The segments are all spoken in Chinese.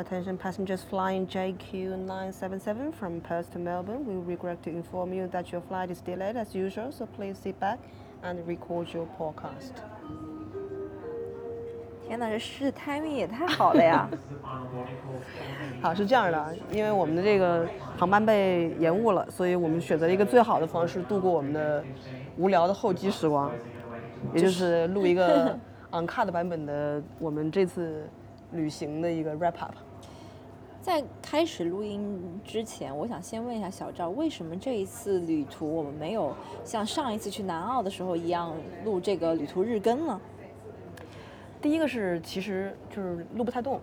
Attention passengers flying JQ977 from Perth to Melbourne. We regret to inform you that your flight is delayed as usual, so please sit back and record your podcast. 天哪，这诗的 timing 也太好了呀！好，是这样的，因为我们的这个航班被延误了，所以我们选择了一个最好的方式度过我们的无聊的候机时光，也就是录一个 uncut 版本的我们这次旅行的一个 wrap up。在开始录音之前，我想先问一下小赵，为什么这一次旅途我们没有像上一次去南澳的时候一样录这个旅途日更呢？第一个是，其实就是录不太动。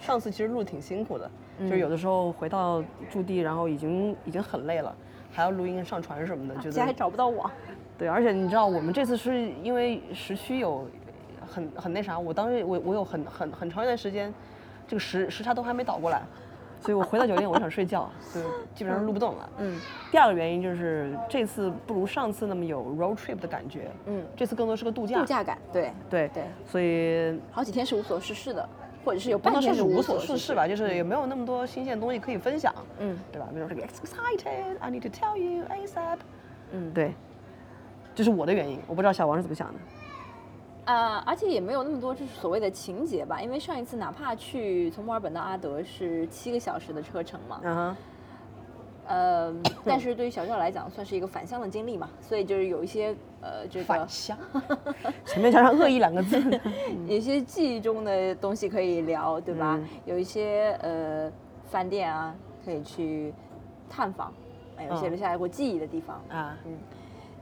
上次其实录的挺辛苦的，就是有的时候回到驻地，然后已经已经很累了，还要录音、上传什么的，觉得还找不到网。对，而且你知道，我们这次是因为时区有很很那啥，我当时我我有很很很长一段时间，这个时时差都还没倒过来，所以我回到酒店我想睡觉，就基本上录不动了。嗯。第二个原因就是这次不如上次那么有 road trip 的感觉。嗯。这次更多是个度假。度假感，对对对。所以好几天是无所事事的。或者是有半天是无所事事吧，就是也没有那么多新鲜东西可以分享，嗯，对吧？比如说这个 excited，I need to tell you ASAP，嗯，对，这是我的原因，我不知道小王是怎么想的。啊，而且也没有那么多就是所谓的情节吧，因为上一次哪怕去从墨尔本到阿德是七个小时的车程嘛，嗯。呃，但是对于小赵来讲，算是一个返乡的经历嘛，所以就是有一些呃，这个返乡，前面加上恶意两个字，有一些记忆中的东西可以聊，对吧？有一些呃饭店啊可以去探访，哎有一些留下来过记忆的地方啊，嗯，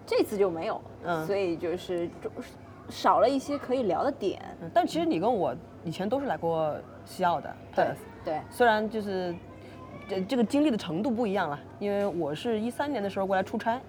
这次就没有，嗯，所以就是少了一些可以聊的点。但其实你跟我以前都是来过西澳的，对对，虽然就是。这这个经历的程度不一样了，因为我是一三年的时候过来出差，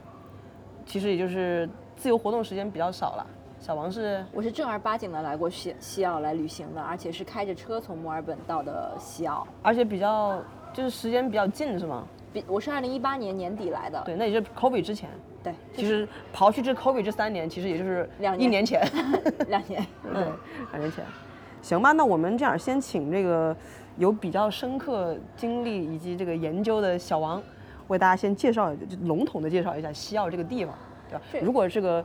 其实也就是自由活动时间比较少了。小王是，我是正儿八经的来过西西澳来旅行的，而且是开着车从墨尔本到的西澳，而且比较就是时间比较近，是吗？比我是二零一八年年底来的，对，那也就是 COVID 之前。对，其实刨去这 COVID 这三年，其实也就是两一年前，两年，对，两年前。行吧，那我们这样先请这个。有比较深刻经历以及这个研究的小王，为大家先介绍，笼统的介绍一下西澳这个地方，对吧？如果这个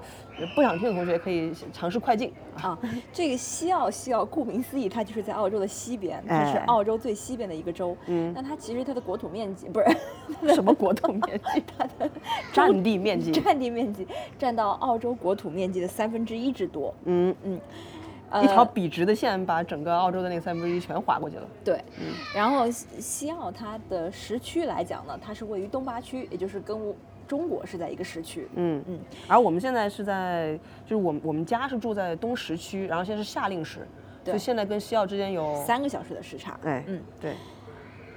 不想听的同学可以尝试快进啊。这个西澳，西澳顾名思义，它就是在澳洲的西边，它是澳洲最西边的一个州。嗯。那它其实它的国土面积不是 什么国土面积，它的占地面积，占地面积占到澳洲国土面积的三分之一之多。嗯嗯。一条笔直的线把整个澳洲的那个三分之一全划过去了。对，嗯，然后西澳它的时区来讲呢，它是位于东八区，也就是跟中国是在一个时区。嗯嗯。而我们现在是在，就是我们我们家是住在东时区，然后现在是夏令时，所以现在跟西澳之间有三个小时的时差。哎，嗯，对。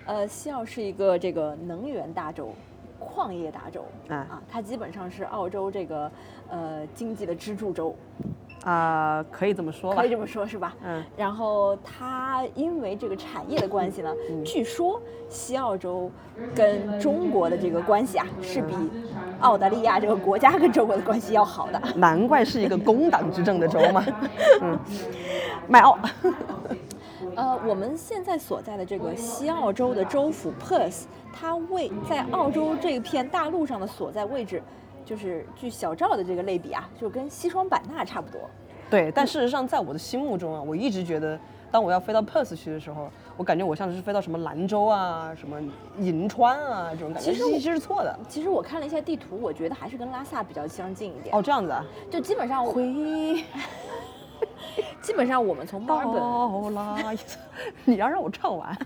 呃，西澳是一个这个能源大洲，矿业大洲。啊，它基本上是澳洲这个呃经济的支柱州。啊，可以这么说吧，可以这么说，是吧？嗯。然后它因为这个产业的关系呢，据说西澳洲跟中国的这个关系啊，是比澳大利亚这个国家跟中国的关系要好的。难怪是一个工党执政的州嘛。嗯。卖澳。呃，我们现在所在的这个西澳洲的州府 Perth，它位在澳洲这片大陆上的所在位置。就是据小赵的这个类比啊，就跟西双版纳差不多。对，但事实上，在我的心目中啊，我一直觉得，当我要飞到 Perth 去的时候，我感觉我像是飞到什么兰州啊、什么银川啊这种感觉。其实其实是错的。其实我看了一下地图，我觉得还是跟拉萨比较相近一点。哦，这样子啊？就基本上回，基本上我们从墨尔本。你要让我唱完。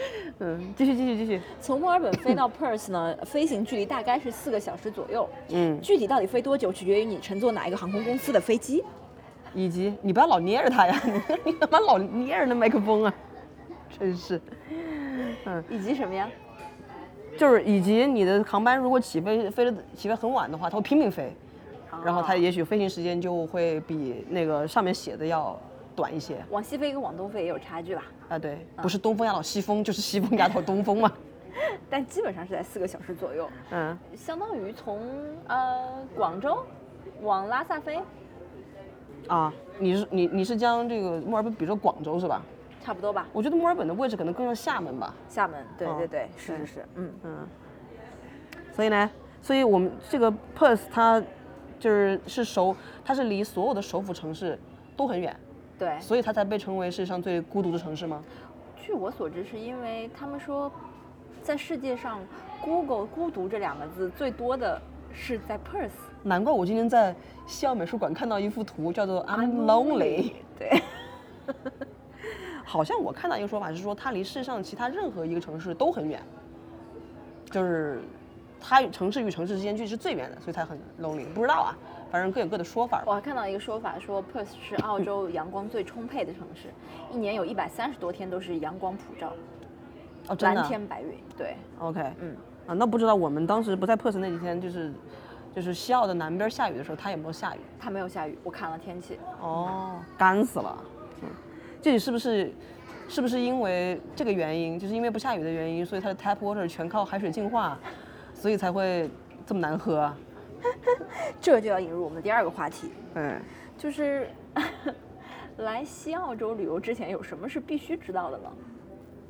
嗯，继续继续继续。从墨尔本飞到 Perth 呢，飞行距离大概是四个小时左右。嗯，具体到底飞多久，取决于你乘坐哪一个航空公司的飞机，以及你不要老捏着它呀，你干嘛老捏着那麦克风啊？真是。嗯，以及什么呀？就是以及你的航班如果起飞飞的起飞很晚的话，它会拼命飞，然后它也许飞行时间就会比那个上面写的要。短一些，往西飞跟往东飞也有差距吧？啊，对，不是东风压倒西风，就是西风压倒东风嘛。但基本上是在四个小时左右，嗯，相当于从呃广州往拉萨飞。啊，你是你你是将这个墨尔本比作广州是吧？差不多吧。我觉得墨尔本的位置可能更像厦门吧。厦门，对对对，是是是，嗯嗯。所以呢，所以我们这个 Perth 它就是是首，它是离所有的首府城市都很远。对。所以它才被称为世界上最孤独的城市吗？据我所知，是因为他们说，在世界上，Google 孤独这两个字最多的是在 Perth。难怪我今天在西澳美术馆看到一幅图，叫做 I'm lonely。对。好像我看到一个说法是说，它离世上其他任何一个城市都很远，就是它城市与城市之间距离是最远的，所以它很 lonely。不知道啊，反正各有各的说法。我还看到一个说法说，Perth 是澳洲阳光最充沛的城市，一年有一百三十多天都是阳光普照，哦，真的，蓝天白云。对，OK，嗯，啊，那不知道我们当时不在 Perth 那几天，就是就是西澳的南边下雨的时候，它有没有下雨？它没有下雨，我看了天气。哦，干死了。嗯这里是不是，是不是因为这个原因，就是因为不下雨的原因，所以它的 tap water 全靠海水净化，所以才会这么难喝？这就要引入我们的第二个话题，嗯，就是 来西澳洲旅游之前有什么是必须知道的呢？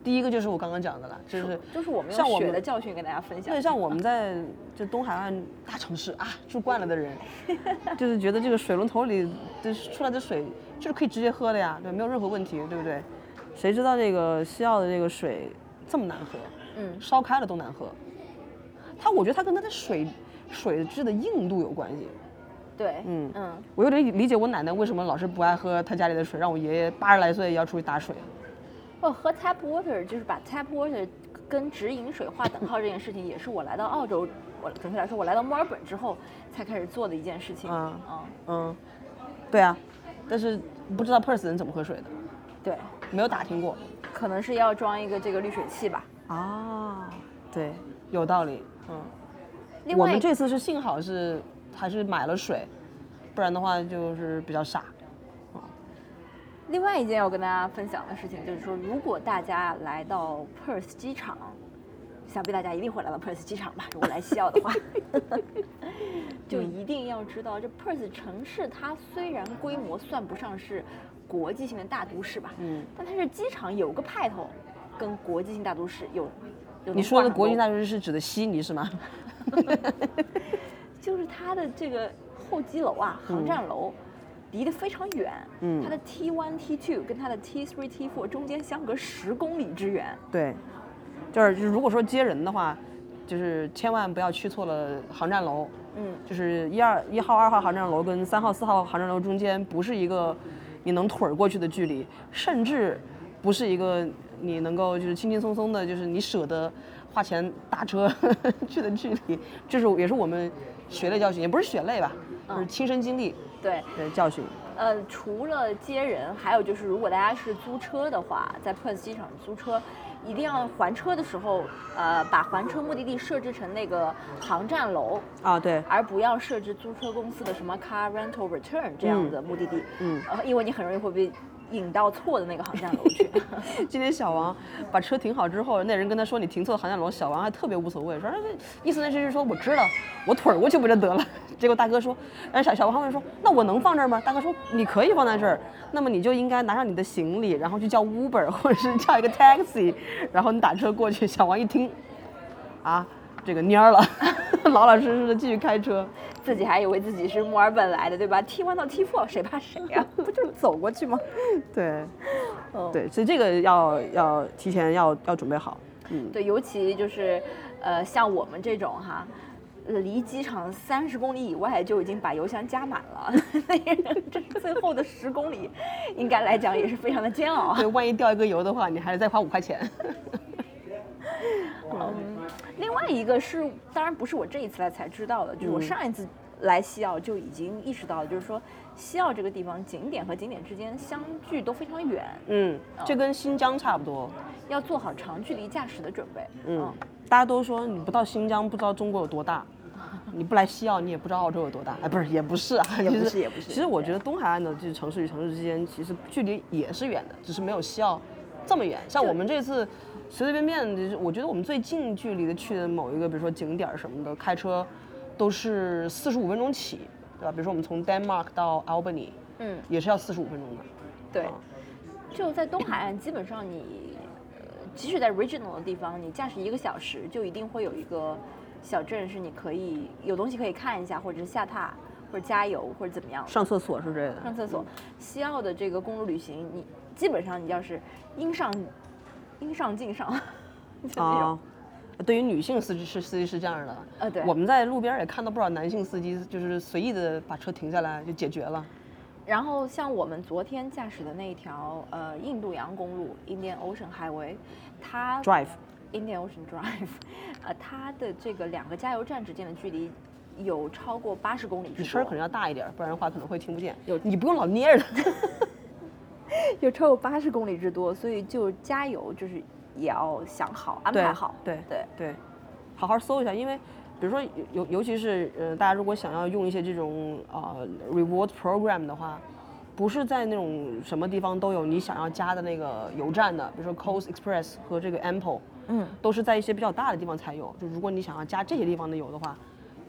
第一个就是我刚刚讲的了，就是就是我们用血的教训跟大家分享。对，像我们在就东海岸大城市啊住惯了的人，就是觉得这个水龙头里的出来的水就是可以直接喝的呀，对，没有任何问题，对不对？谁知道这个西澳的这个水这么难喝？嗯，烧开了都难喝。它，我觉得它跟它的水水质的硬度有关系。对，嗯嗯，我有点理解我奶奶为什么老是不爱喝她家里的水，让我爷爷八十来岁要出去打水。哦，喝 tap water 就是把 tap water 跟直饮水划等号这件事情，也是我来到澳洲，我准确来说，我来到墨尔本之后才开始做的一件事情。嗯嗯嗯，对啊，但是不知道 Perth 人怎么喝水的。对，没有打听过。可能是要装一个这个滤水器吧。啊，对，有道理。嗯，我们这次是幸好是还是买了水，不然的话就是比较傻。另外一件要跟大家分享的事情就是说，如果大家来到 Perth 机场，想必大家一定会来到 Perth 机场吧？如果来西澳的话，就一定要知道，这 Perth 城市它虽然规模算不上是国际性的大都市吧，嗯，但它是机场有个派头，跟国际性大都市有。你说的国际大都市是指的悉尼是吗？就是它的这个候机楼啊，航站楼。离得非常远，嗯，它的 T one T two 跟它的 T three T four 中间相隔十公里之远。对，就是就是如果说接人的话，就是千万不要去错了航站楼。嗯，就是一二一号、二号航站楼跟三号、四号航站楼中间不是一个你能腿儿过去的距离，甚至不是一个你能够就是轻轻松松的，就是你舍得花钱打车 去的距离。这是也是我们血泪教训，也不是血泪吧，就是亲身经历。对，教训。呃，除了接人，还有就是，如果大家是租车的话，在 Perth 机场租车，一定要还车的时候，呃，把还车目的地设置成那个航站楼啊，对，而不要设置租车公司的什么 Car Rental Return 这样的目的地，嗯，呃，因为你很容易会被。引到错的那个航站楼去。今天小王把车停好之后，那人跟他说你停错航站楼，小王还特别无所谓，说意思那就是说我知道，我腿过去不就得了。结果大哥说，哎小小王问说，那我能放这儿吗？大哥说你可以放在这儿，那么你就应该拿上你的行李，然后去叫 Uber 或者是叫一个 taxi，然后你打车过去。小王一听，啊。这个蔫了，老老实实的继续开车，自己还以为自己是墨尔本来的，对吧？T one 到 T four，谁怕谁呀？不就是走过去吗？对，对，所以这个要要提前要要准备好。嗯，对，尤其就是呃，像我们这种哈，离机场三十公里以外就已经把油箱加满了，那这最后的十公里，应该来讲也是非常的煎熬。对，万一掉一个油的话，你还得再花五块钱。嗯。另外一个是，当然不是我这一次来才知道的，就是我上一次来西澳就已经意识到了，就是说西澳这个地方景点和景点之间相距都非常远。嗯，这跟新疆差不多，要做好长距离驾驶的准备。嗯，大家都说你不到新疆不知道中国有多大，你不来西澳你也不知道澳洲有多大。哎，不是，也不是啊，也不是，也不是。其实我觉得东海岸的这城市与城市之间其实距离也是远的，只是没有西澳这么远。像我们这次。随随便便的，我觉得我们最近距离的去的某一个，比如说景点什么的，开车都是四十五分钟起，对吧？比如说我们从 Denmark 到 Albany，嗯，也是要四十五分钟的。对，就在东海岸，基本上你，即使在 regional 的地方，你驾驶一个小时，就一定会有一个小镇是你可以有东西可以看一下，或者是下榻，或者加油，或者怎么样。上厕所是这个。上厕所。西澳的这个公路旅行，你基本上你要是应上，应上尽上。啊。对于女性司机是司机是这样的。呃，对。我们在路边也看到不少男性司机，就是随意的把车停下来就解决了。然后像我们昨天驾驶的那条呃印度洋公路 Indian Ocean Highway，它 Drive Indian Ocean Drive，呃，它的这个两个加油站之间的距离有超过八十公里。你声可能要大一点，不然的话可能会听不见。有你不用老捏着。有超过八十公里之多，所以就加油就是也要想好安排好。对对对，好好搜一下，因为。比如说，尤尤其是呃，大家如果想要用一些这种呃 reward program 的话，不是在那种什么地方都有你想要加的那个油站的，比如说 Coast Express 和这个 Ample，嗯，都是在一些比较大的地方才有。就如果你想要加这些地方的油的话，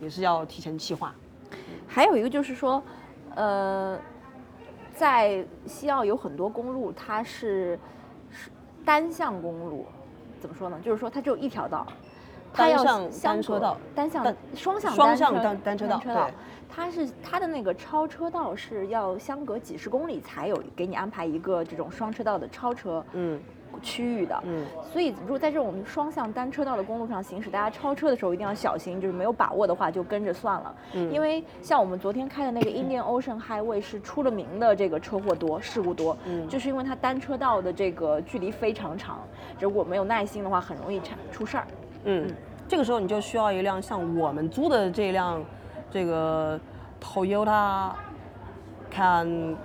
也是要提前计划。还有一个就是说，呃，在西澳有很多公路，它是是单向公路，怎么说呢？就是说它只有一条道。单向单车道，单向双向双向单单车道，对，它是它的那个超车道是要相隔几十公里才有给你安排一个这种双车道的超车嗯区域的。嗯，所以如果在这种双向单车道的公路上行驶，大家超车的时候一定要小心，就是没有把握的话就跟着算了，嗯，因为像我们昨天开的那个 Indian Ocean Highway 是出了名的这个车祸多事故多，嗯，就是因为它单车道的这个距离非常长，如果没有耐心的话，很容易产出事儿。嗯，这个时候你就需要一辆像我们租的这辆，这个 Toyota Can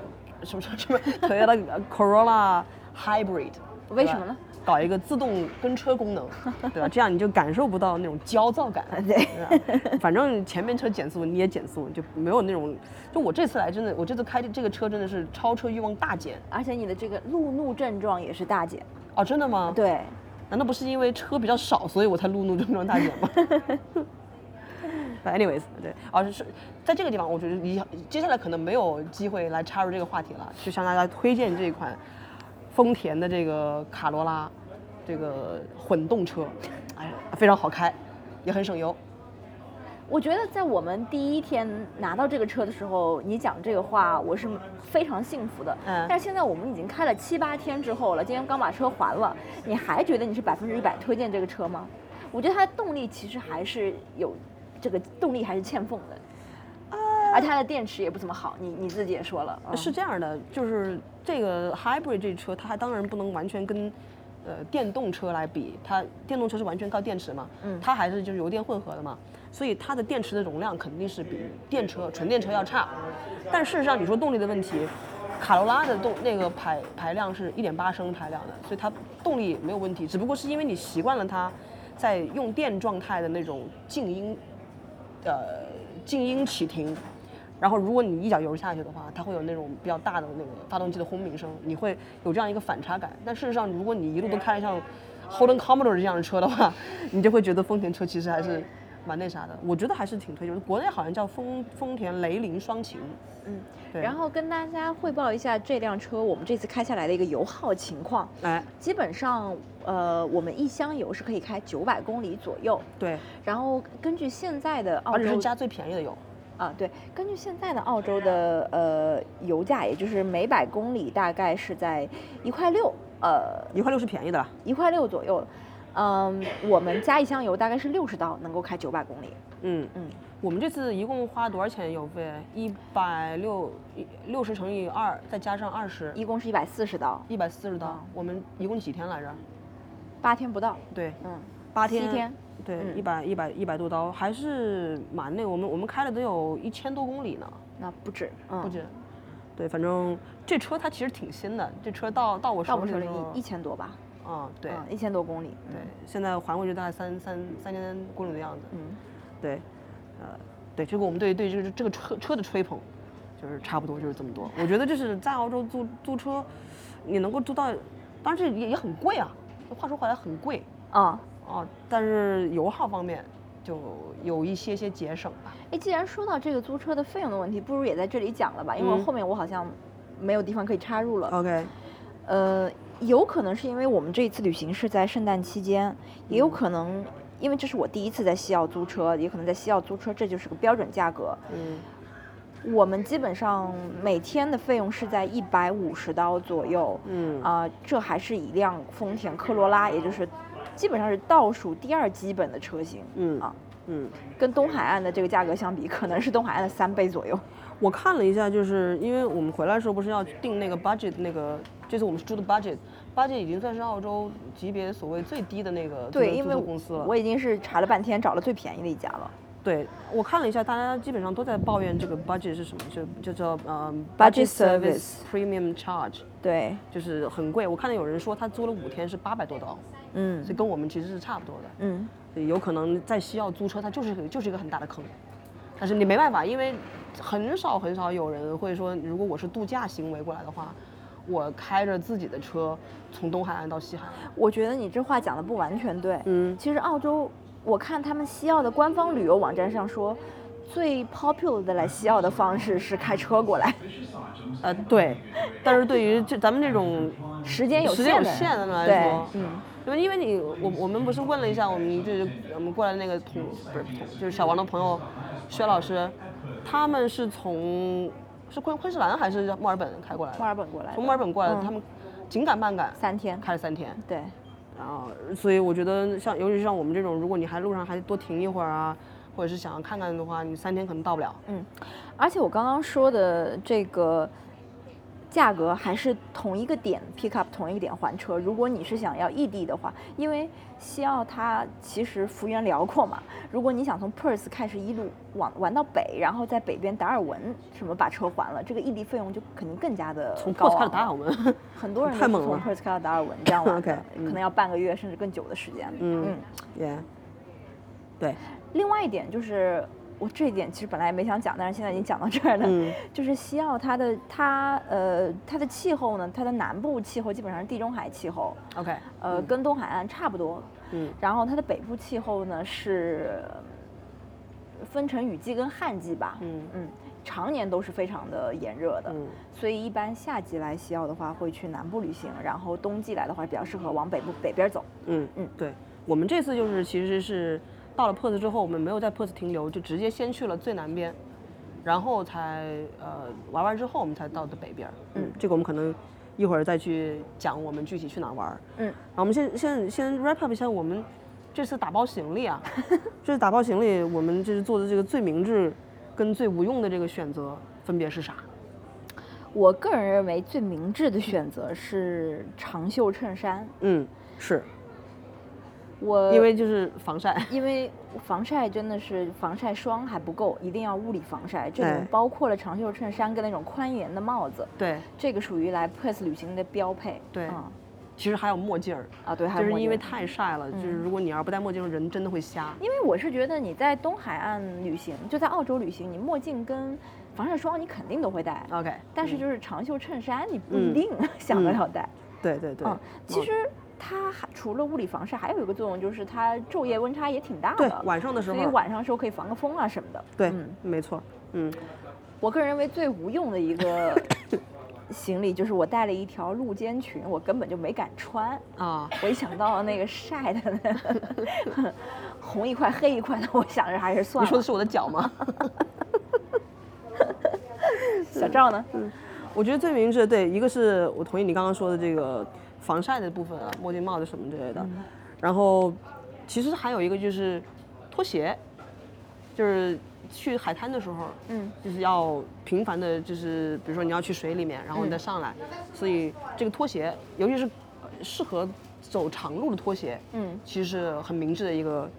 什么什么什么 Toyota Corolla Hybrid，为什么呢？搞一个自动跟车功能，对吧？这样你就感受不到那种焦躁感。对，反正前面车减速你也减速，就没有那种。就我这次来真的，我这次开这个车真的是超车欲望大减，而且你的这个路怒症状也是大减。哦，真的吗？对。难道不是因为车比较少，所以我才路怒症状大减吗？Anyways，对，而是在这个地方，我觉得你接下来可能没有机会来插入这个话题了，就向大家推荐这一款丰田的这个卡罗拉这个混动车，哎，非常好开，也很省油。我觉得在我们第一天拿到这个车的时候，你讲这个话，我是非常幸福的。嗯。但是现在我们已经开了七八天之后了，今天刚把车还了，你还觉得你是百分之一百推荐这个车吗？我觉得它的动力其实还是有，这个动力还是欠奉的。啊。而它的电池也不怎么好，你你自己也说了。是这样的，就是这个 Hybrid 这车，它当然不能完全跟，呃，电动车来比，它电动车是完全靠电池嘛。嗯。它还是就是油电混合的嘛。所以它的电池的容量肯定是比电车、纯电车要差，但事实上你说动力的问题，卡罗拉的动那个排排量是一点八升排量的，所以它动力没有问题，只不过是因为你习惯了它在用电状态的那种静音，呃静音启停，然后如果你一脚油下去的话，它会有那种比较大的那个发动机的轰鸣声，你会有这样一个反差感。但事实上，如果你一路都开像 Holden Commodore 这样的车的话，你就会觉得丰田车其实还是。蛮那啥的，我觉得还是挺推荐。国内好像叫丰丰田雷凌双擎，嗯，对。然后跟大家汇报一下这辆车我们这次开下来的一个油耗情况。哎，基本上，呃，我们一箱油是可以开九百公里左右。对。然后根据现在的澳洲，是加最便宜的油。啊，对。根据现在的澳洲的呃油价，也就是每百公里大概是在一块六，呃，一块六是便宜的，一块六左右。嗯，我们加一箱油大概是六十刀，能够开九百公里。嗯嗯，我们这次一共花多少钱油费？一百六六十乘以二，再加上二十，一共是一百四十刀。一百四十刀，我们一共几天来着？八天不到。对，嗯，八天。七天。对，一百一百一百多刀，还是蛮那。我们我们开了得有一千多公里呢。那不止，不止。对，反正这车它其实挺新的，这车到到我手里一一千多吧。嗯，对，一千多公里，对，现在还回去大概三三三千公里的样子，嗯，对，呃，对，这个我们对对这个这个车车的吹捧，就是差不多就是这么多。我觉得就是在澳洲租租车，你能够租到，当然这也也很贵啊，话说回来很贵啊啊，但是油耗方面就有一些些节省吧。哎，既然说到这个租车的费用的问题，不如也在这里讲了吧，因为后面我好像没有地方可以插入了。OK。呃，有可能是因为我们这一次旅行是在圣诞期间，也有可能因为这是我第一次在西澳租车，也可能在西澳租车这就是个标准价格。嗯。我们基本上每天的费用是在一百五十刀左右。嗯。啊，这还是一辆丰田科罗拉，也就是基本上是倒数第二基本的车型。嗯。啊。嗯。跟东海岸的这个价格相比，可能是东海岸的三倍左右。我看了一下，就是因为我们回来的时候不是要定那个 budget 那个，就是我们住的 budget，budget 已经算是澳洲级别所谓最低的那个对，因为公司了。我已经是查了半天，找了最便宜的一家了。对，我看了一下，大家基本上都在抱怨这个 budget 是什么，就叫做呃 budget service premium charge。对，就是很贵。我看到有人说他租了五天是八百多刀，嗯，所以跟我们其实是差不多的。嗯，有可能在西澳租车，它就是就是一个很大的坑。但是你没办法，因为很少很少有人会说，如果我是度假行为过来的话，我开着自己的车从东海岸到西海岸。我觉得你这话讲的不完全对。嗯，其实澳洲，我看他们西澳的官方旅游网站上说，最 popular 的来西澳的方式是开车过来。呃，对。但是对于这咱们这种时间有时间有限的人来说，嗯。因为因为你我我们不是问了一下我们就是我们过来的那个同不是同就是小王的朋友。薛老师，他们是从是昆昆士兰还是墨尔本开过来？墨尔本过来。从墨尔本过来的，他们紧赶慢赶，三天，开了三天。对。啊，所以我觉得像，尤其是像我们这种，如果你还路上还多停一会儿啊，或者是想要看看的话，你三天可能到不了。嗯。而且我刚刚说的这个。价格还是同一个点 pick up 同一个点还车。如果你是想要异地的话，因为西澳它其实幅员辽阔嘛。如果你想从 Perth 开始一路往玩到北，然后在北边达尔文什么把车还了，这个异地费用就肯定更加的从 Perth 开到达尔文，很多人 从 Perth 开到达尔文这样玩的，可能要半个月甚至更久的时间。嗯，Yeah，对。另外一点就是。我这一点其实本来也没想讲，但是现在已经讲到这儿了。嗯，就是西澳它的它呃它的气候呢，它的南部气候基本上是地中海气候。OK。呃，跟东海岸差不多。嗯。然后它的北部气候呢是分成雨季跟旱季吧。嗯嗯。常年都是非常的炎热的。嗯。所以一般夏季来西澳的话会去南部旅行，然后冬季来的话比较适合往北部北边走。嗯嗯，对。我们这次就是其实是。到了 Perth 之后，我们没有在 Perth 停留，就直接先去了最南边，然后才呃玩完之后，我们才到的北边。嗯，这个我们可能一会儿再去讲我们具体去哪玩。嗯，啊，我们先先先 wrap up 一下我们这次打包行李啊，这次打包行李，我们这是做的这个最明智跟最无用的这个选择分别是啥？我个人认为最明智的选择是长袖衬衫。嗯，是。我因为就是防晒，因为防晒真的是防晒霜还不够，一定要物理防晒。这种包括了长袖衬衫跟那种宽檐的帽子。对，这个属于来 Perth 旅行的标配。对，其实还有墨镜儿啊，对，还就是因为太晒了，就是如果你要不戴墨镜，人真的会瞎。因为我是觉得你在东海岸旅行，就在澳洲旅行，你墨镜跟防晒霜你肯定都会戴。OK，但是就是长袖衬衫你不一定 想得了戴。对对对，嗯，其实。它还除了物理防晒，还有一个作用就是它昼夜温差也挺大的。对，晚上的时候。所以晚上的时候可以防个风啊什么的。对，没错。嗯，我个人认为最无用的一个 行李就是我带了一条露肩裙，我根本就没敢穿啊！我一想到那个晒的那，红一块黑一块的，我想着还是算了。你说的是我的脚吗？小赵呢？嗯，我觉得最明智对，一个是我同意你刚刚说的这个。防晒的部分啊，墨镜、帽子什么之类的。然后，其实还有一个就是拖鞋，就是去海滩的时候，嗯，就是要频繁的，就是比如说你要去水里面，然后你再上来，所以这个拖鞋，尤其是适合走长路的拖鞋，嗯，其实是很明智的一个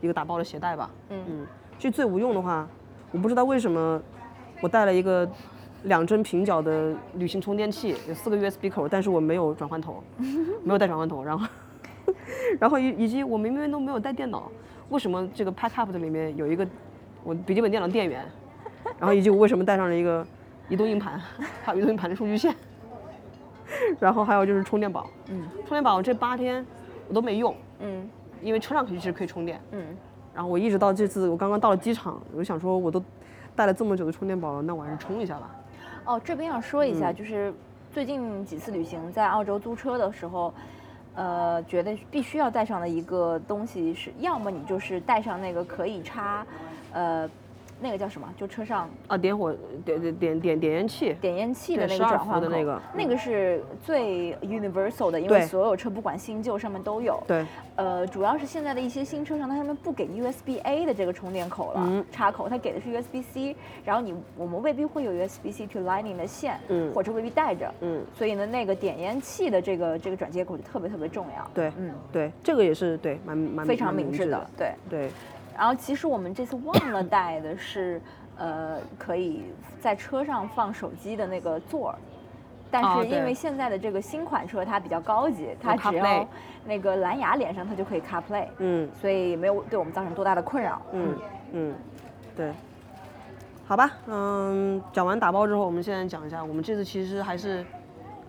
一个打包的鞋带吧。嗯嗯，就最无用的话，我不知道为什么我带了一个。两针平角的旅行充电器，有四个 USB 口，但是我没有转换头，没有带转换头。然后，然后以以及我明明都没有带电脑，为什么这个 Pack Up 的里面有一个我笔记本电脑电源？然后以及我为什么带上了一个移动硬盘，还有移动硬盘的数据线？然后还有就是充电宝，嗯，充电宝这八天我都没用，嗯，因为车上其实可以充电，嗯，然后我一直到这次我刚刚到了机场，我就想说我都带了这么久的充电宝了，那我还是充一下吧。哦，这边要说一下，就是最近几次旅行在澳洲租车的时候，呃，觉得必须要带上的一个东西是，要么你就是带上那个可以插，呃。那个叫什么？就车上啊，点火点点点点点烟器，点烟器的那个转换的那个，那个是最 universal 的，因为所有车不管新旧上面都有。对。呃，主要是现在的一些新车上，它上面不给 USB A 的这个充电口了，插口，它给的是 USB C。然后你我们未必会有 USB C to Lightning 的线，嗯，或者未必带着，嗯。所以呢，那个点烟器的这个这个转接口就特别特别重要。对，嗯，对，这个也是对，蛮蛮非常明智的，对对。然后其实我们这次忘了带的是，呃，可以在车上放手机的那个座儿，但是因为现在的这个新款车它比较高级，它只要那个蓝牙连上它就可以 CarPlay，嗯，所以没有对我们造成多大的困扰，嗯嗯，对，好吧，嗯，讲完打包之后，我们现在讲一下，我们这次其实还是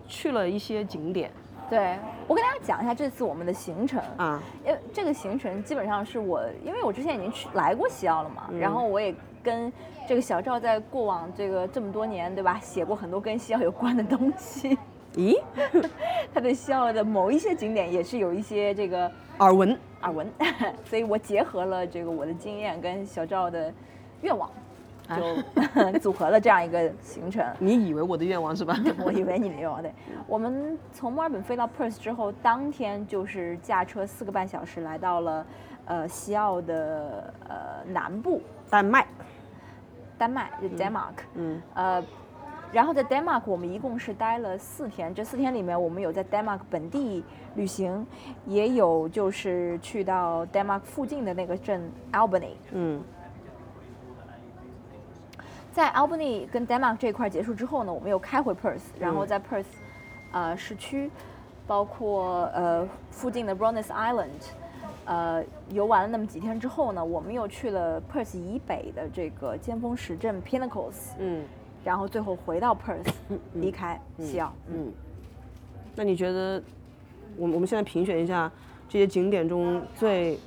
去了一些景点。对我跟大家讲一下这次我们的行程。啊，因为这个行程基本上是我，因为我之前已经去来过西澳了嘛，然后我也跟这个小赵在过往这个这么多年，对吧，写过很多跟西澳有关的东西。咦，他对西澳的某一些景点也是有一些这个耳闻。耳闻，所以我结合了这个我的经验跟小赵的愿望。就 组合了这样一个行程。你以为我的愿望是吧？我以为你的愿望对。我们从墨尔本飞到 Perth 之后，当天就是驾车四个半小时来到了呃西澳的呃南部，丹麦。丹麦就 Denmark。嗯。呃，然后在 Denmark 我们一共是待了四天。这四天里面，我们有在 Denmark 本地旅行，也有就是去到 Denmark 附近的那个镇 Albany。嗯。在 Albany 跟 Denmark 这一块结束之后呢，我们又开回 Perth，然后在 Perth，呃市区，包括呃附近的 Bronis Island，呃游玩了那么几天之后呢，我们又去了 Perth 以北的这个尖峰石镇 Pinnacles，嗯，然后最后回到 Perth，离开西澳，嗯。那你觉得，我我们现在评选一下这些景点中最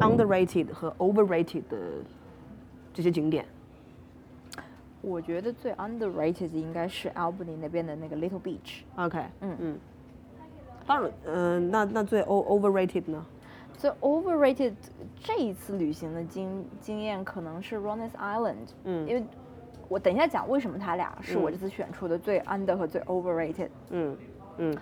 underrated 和 overrated 的这些景点？我觉得最 underrated 应该是 Albany 那边的那个 Little Beach。OK，嗯嗯。当然，嗯，那那最 overrated 呢？最 overrated 这一次旅行的经经验可能是 Ronis Island。嗯。因为我等一下讲为什么它俩是我这次选出的最 under 和最 overrated。嗯嗯。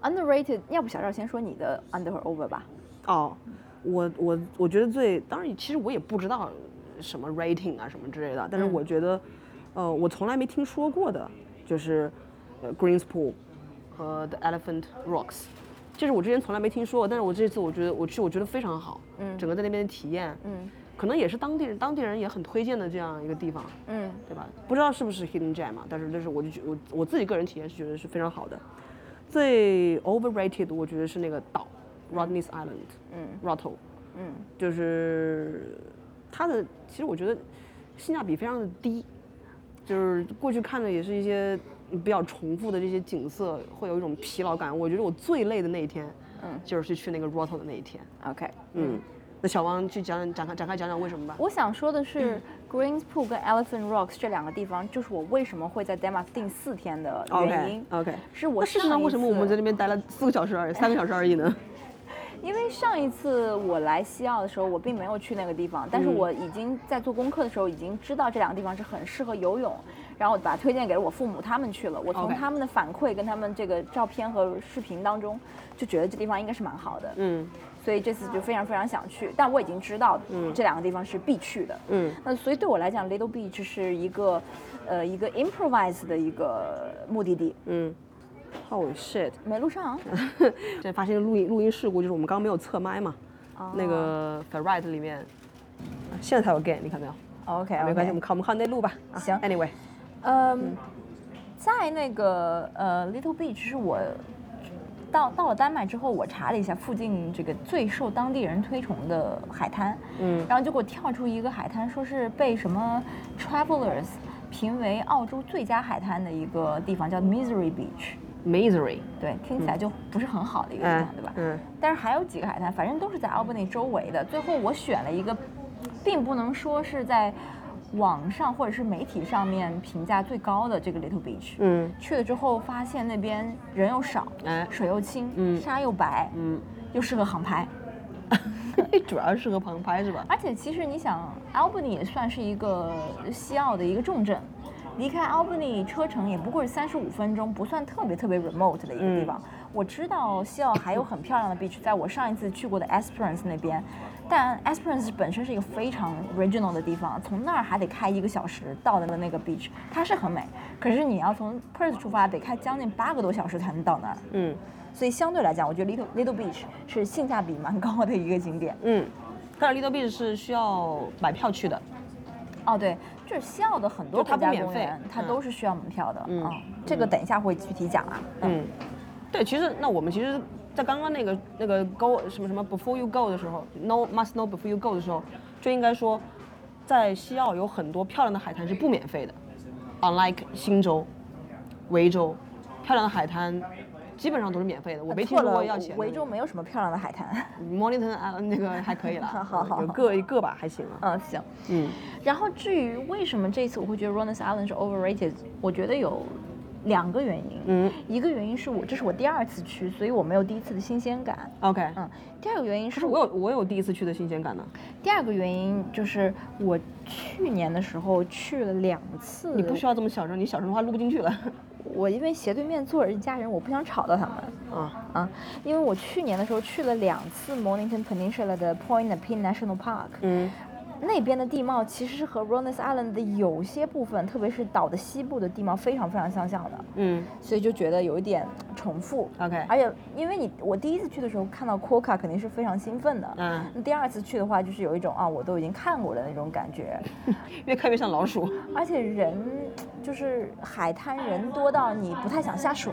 underrated，要不小赵先说你的 under 和 over 吧。哦，我我我觉得最，当然其实我也不知道。什么 rating 啊，什么之类的，但是我觉得，呃，我从来没听说过的，就是呃 Greens Pool 和 The Elephant Rocks，这是我之前从来没听说过，但是我这次我觉得我去，我觉得非常好，嗯，整个在那边的体验，嗯，可能也是当地人，当地人也很推荐的这样一个地方，嗯，对吧？不知道是不是 Hidden Gem 嘛，但是但是我就觉我我自己个人体验是觉得是非常好的。最 overrated 我觉得是那个岛 Rodney's Island，嗯 r o t t l 嗯，就是。它的其实我觉得性价比非常的低，就是过去看的也是一些比较重复的这些景色，会有一种疲劳感。我觉得我最累的那一天，嗯，就是去去那个 r o t t o 的那一天。OK，嗯，那小王去讲讲开展开讲讲为什么吧。我想说的是，Greens Pool 跟 Elephant Rocks 这两个地方，就是我为什么会在 Denmark 定四天的原因。OK，是我是那为什么我们在那边待了四个小时而已，三个小时而已呢？因为上一次我来西澳的时候，我并没有去那个地方，但是我已经在做功课的时候已经知道这两个地方是很适合游泳，然后我把推荐给了我父母，他们去了。我从他们的反馈跟他们这个照片和视频当中，就觉得这地方应该是蛮好的。嗯，所以这次就非常非常想去，但我已经知道这两个地方是必去的。嗯，那所以对我来讲，Little Beach 是一个，呃，一个 improvise 的一个目的地。嗯。Holy shit！没录上。现在发生录音录音事故，就是我们刚刚没有测麦嘛。那个 the r i g h t 里面，现在才有 gain，你看没有？OK，没关系，我们靠我们靠内录吧。行，Anyway，嗯，在那个呃 Little Beach 是我到到了丹麦之后，我查了一下附近这个最受当地人推崇的海滩，嗯，然后就给我跳出一个海滩，说是被什么 Travelers 评为澳洲最佳海滩的一个地方，叫 Misery Beach。Misery，对，听起来就不是很好的一个地方，对吧？嗯。但是还有几个海滩，反正都是在 Albany 周围的。最后我选了一个，并不能说是在网上或者是媒体上面评价最高的这个 Little Beach。嗯，去了之后发现那边人又少，哎，水又清，嗯，沙又白，嗯，又适合航拍。主要适合航拍是吧？而且其实你想，Albany 也算是一个西澳的一个重镇。离开 Albany 车程也不过是三十五分钟，不算特别特别 remote 的一个地方。我知道西澳还有很漂亮的 beach，在我上一次去过的 Esperance 那边，但 Esperance 本身是一个非常 regional 的地方，从那儿还得开一个小时到的那个 beach，它是很美。可是你要从 Perth 出发，得开将近八个多小时才能到那儿。嗯，所以相对来讲，我觉得 Little Little Beach 是性价比蛮高的一个景点。嗯，但是 Little Beach 是需要买票去的。哦，对。就是西澳的很多国家公园，它都是需要门票的。嗯，这个等一下会具体讲啊。嗯，对，其实那我们其实，在刚刚那个那个 go 什么什么 before you go 的时候，no must know before you go 的时候，就应该说，在西澳有很多漂亮的海滩是不免费的，unlike 新州、维州，漂亮的海滩。基本上都是免费的，我没听说过要钱。维州没有什么漂亮的海滩。啊，那个还可以了，好好有个一个吧，还行啊。嗯，行。嗯。然后至于为什么这次我会觉得 Rones Island 是 overrated，我觉得有两个原因。嗯。一个原因是我这是我第二次去，所以我没有第一次的新鲜感。OK。嗯。第二个原因是我有我有第一次去的新鲜感呢。第二个原因就是我去年的时候去了两次。你不需要这么小声，你小声的话录不进去了。我因为斜对面坐着一家人，我不想吵到他们。啊啊！因为我去年的时候去了两次 Mornington Peninsula 的 Point Nepean National Park。嗯。那边的地貌其实是和 Rones Island 的有些部分，特别是岛的西部的地貌非常非常相像的。嗯，所以就觉得有一点重复。OK，而且因为你我第一次去的时候看到 Quokka 肯定是非常兴奋的。嗯，那第二次去的话就是有一种啊我都已经看过的那种感觉，越看越像老鼠。而且人就是海滩人多到你不太想下水。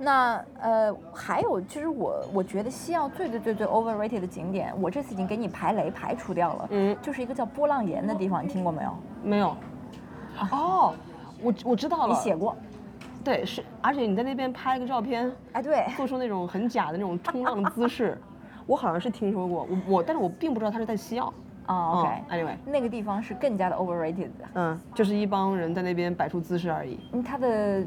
那呃，还有，其实我我觉得西澳最最最最 overrated 的景点，我这次已经给你排雷排除掉了。嗯，就是一个叫波浪岩的地方，你听过没有？没有。哦，我我知道了。你写过？对，是，而且你在那边拍了个照片，哎，对，做出那种很假的那种冲浪姿势，我好像是听说过，我我，但是我并不知道它是在西澳。啊，OK，Anyway，那个地方是更加的 overrated 的。嗯，就是一帮人在那边摆出姿势而已。嗯，它的。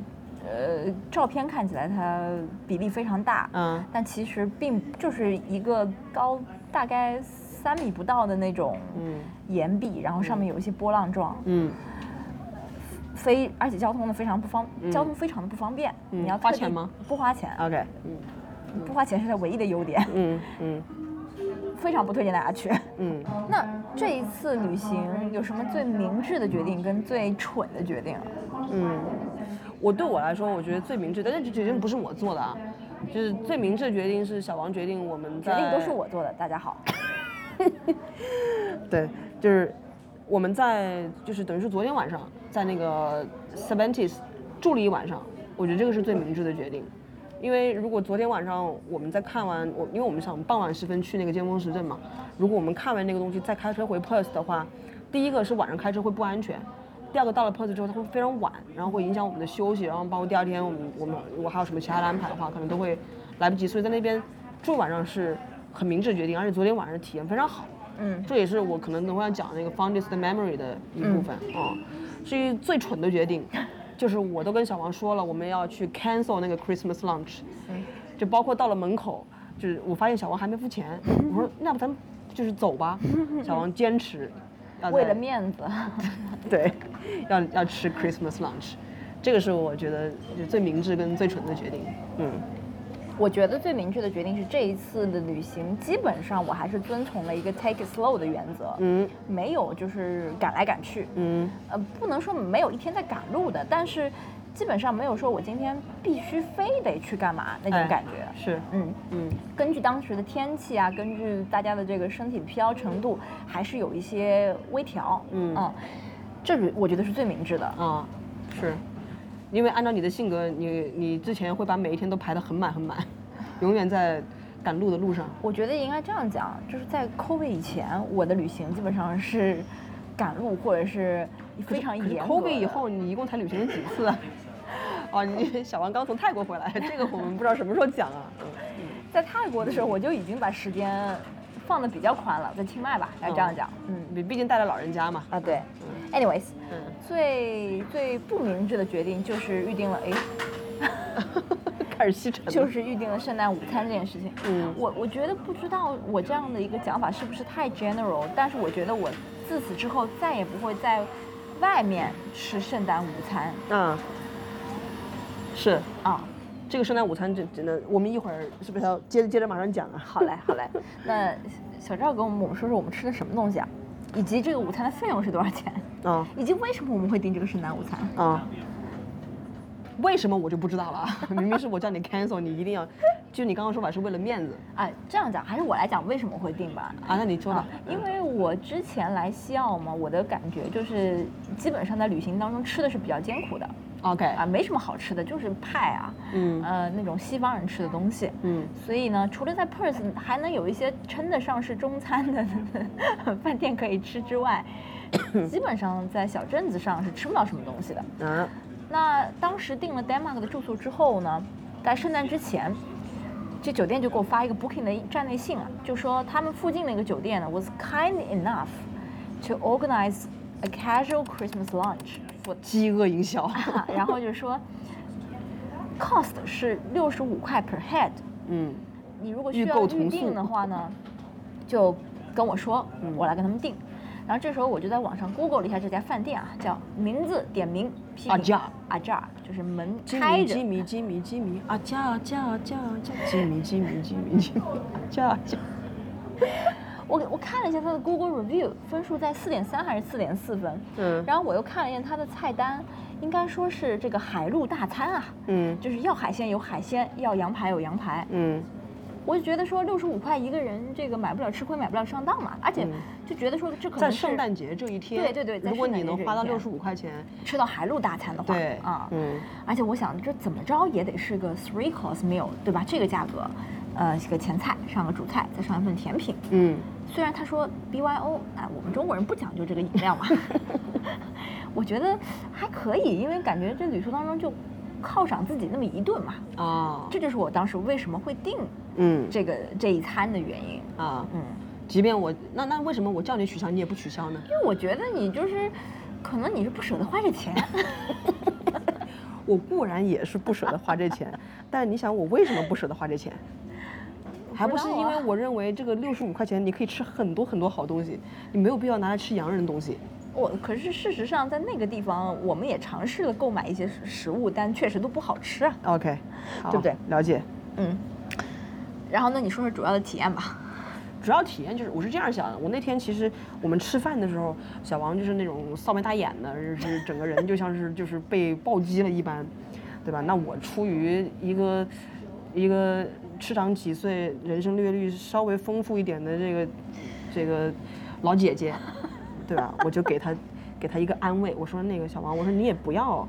呃，照片看起来它比例非常大，嗯，但其实并就是一个高大概三米不到的那种岩壁，然后上面有一些波浪状，嗯，非而且交通呢非常不方，交通非常的不方便，你要花钱吗？不花钱，OK，嗯，不花钱是它唯一的优点，嗯嗯，非常不推荐大家去，嗯，那这一次旅行有什么最明智的决定跟最蠢的决定？嗯。我对我来说，我觉得最明智，但是这决定不是我做的啊，就是最明智的决定是小王决定，我们决定都是我做的。大家好，对，就是我们在就是等于是昨天晚上在那个 Seventies 住了一晚上，我觉得这个是最明智的决定，因为如果昨天晚上我们在看完我，因为我们想傍晚时分去那个尖峰石镇嘛，如果我们看完那个东西再开车回 Perth 的话，第一个是晚上开车会不安全。第二个到了 Perth 之后，它会非常晚，然后会影响我们的休息，然后包括第二天我们我们我还有什么其他的安排的话，可能都会来不及。所以在那边住晚上是很明智的决定，而且昨天晚上体验非常好。嗯，这也是我可能等会要讲那个 Foundest Memory 的一部分啊。至于最蠢的决定，就是我都跟小王说了，我们要去 cancel 那个 Christmas lunch，就包括到了门口，就是我发现小王还没付钱，我说那不咱们就是走吧。小王坚持。为了面子，对，要要吃 Christmas lunch，这个是我觉得最明智跟最蠢的决定。嗯，我觉得最明智的决定是这一次的旅行，基本上我还是遵从了一个 take it slow 的原则。嗯，没有就是赶来赶去。嗯，呃，不能说没有一天在赶路的，但是。基本上没有说我今天必须非得去干嘛那种感觉，是，嗯嗯，根据当时的天气啊，根据大家的这个身体疲劳程度，还是有一些微调，嗯。这是我觉得是最明智的啊，是，因为按照你的性格，你你之前会把每一天都排得很满很满，永远在赶路的路上。我觉得应该这样讲，就是在 COVID 以前，我的旅行基本上是赶路或者是非常严。COVID 以后，你一共才旅行了几次？哦，你小王刚从泰国回来，这个我们不知道什么时候讲啊。在泰国的时候，我就已经把时间。放的比较宽了，在清迈吧，要这样讲。嗯，毕毕竟带了老人家嘛。啊，对。Anyways，嗯，最最不明智的决定就是预定了，哎，开始吸尘。就是预定了圣诞午餐这件事情。嗯，我我觉得不知道我这样的一个讲法是不是太 general，但是我觉得我自此之后再也不会在外面吃圣诞午餐。嗯，是啊。这个圣诞午餐真真的，我们一会儿是不是要接着接着马上讲啊？好嘞，好嘞。那小赵跟我们我们说说我们吃的什么东西啊？以及这个午餐的费用是多少钱？啊，以及为什么我们会订这个圣诞午餐？啊，为什么我就不知道了？明明是我叫你 cancel，你一定要，就你刚刚说法是为了面子。哎，这样讲还是我来讲为什么会定吧？啊，那你说吧。因为我之前来西澳嘛，我的感觉就是基本上在旅行当中吃的是比较艰苦的。OK 啊，没什么好吃的，就是派啊，嗯，呃，那种西方人吃的东西，嗯，所以呢，除了在 Perth 还能有一些称得上是中餐的 饭店可以吃之外，基本上在小镇子上是吃不到什么东西的。嗯，那当时订了 Denmark 的住宿之后呢，在圣诞之前，这酒店就给我发一个 booking 的站内信啊，就说他们附近的一个酒店呢 was kind enough to organize a casual Christmas lunch。饥饿营销，然后就说，cost 是六十五块 per head。嗯，你如果需要预定的话呢，就跟我说，我来跟他们订。然后这时候我就在网上 Google 了一下这家饭店啊，叫名字点名阿加阿加，就是门开着。吉米吉米吉米阿加加加加吉米吉米吉米吉米加加。我我看了一下他的 Google review，分数在四点三还是四点四分？嗯，然后我又看了一下他的菜单，应该说是这个海陆大餐啊。嗯，就是要海鲜有海鲜，要羊排有羊排。嗯，我就觉得说六十五块一个人，这个买不了吃亏，买不了上当嘛。而且就觉得说这可能在圣诞节这一天，对对对，如果你能花到六十五块钱吃到海陆大餐的话，对啊，嗯，而且我想这怎么着也得是个 three course meal，对吧？这个价格，呃，一个前菜，上个主菜，再上一份甜品。嗯。虽然他说 B Y O，哎，我们中国人不讲究这个饮料嘛，我觉得还可以，因为感觉这旅途当中就犒赏自己那么一顿嘛。啊，这就是我当时为什么会定嗯这个这一餐的原因啊。嗯，即便我那那为什么我叫你取消你也不取消呢？因为我觉得你就是可能你是不舍得花这钱。我固然也是不舍得花这钱，但你想我为什么不舍得花这钱？还不是因为我认为这个六十五块钱你可以吃很多很多好东西，你没有必要拿来吃洋人的东西。我可是事实上在那个地方我们也尝试了购买一些食物，但确实都不好吃啊。OK，对不对？了解。嗯。然后那你说说主要的体验吧。主要体验就是我是这样想的，我那天其实我们吃饭的时候，小王就是那种臊眉大眼的，是 整个人就像是就是被暴击了一般，对吧？那我出于一个一个。吃长几岁，人生阅历稍微丰富一点的这个这个老姐姐，对吧？我就给他给他一个安慰，我说那个小王，我说你也不要，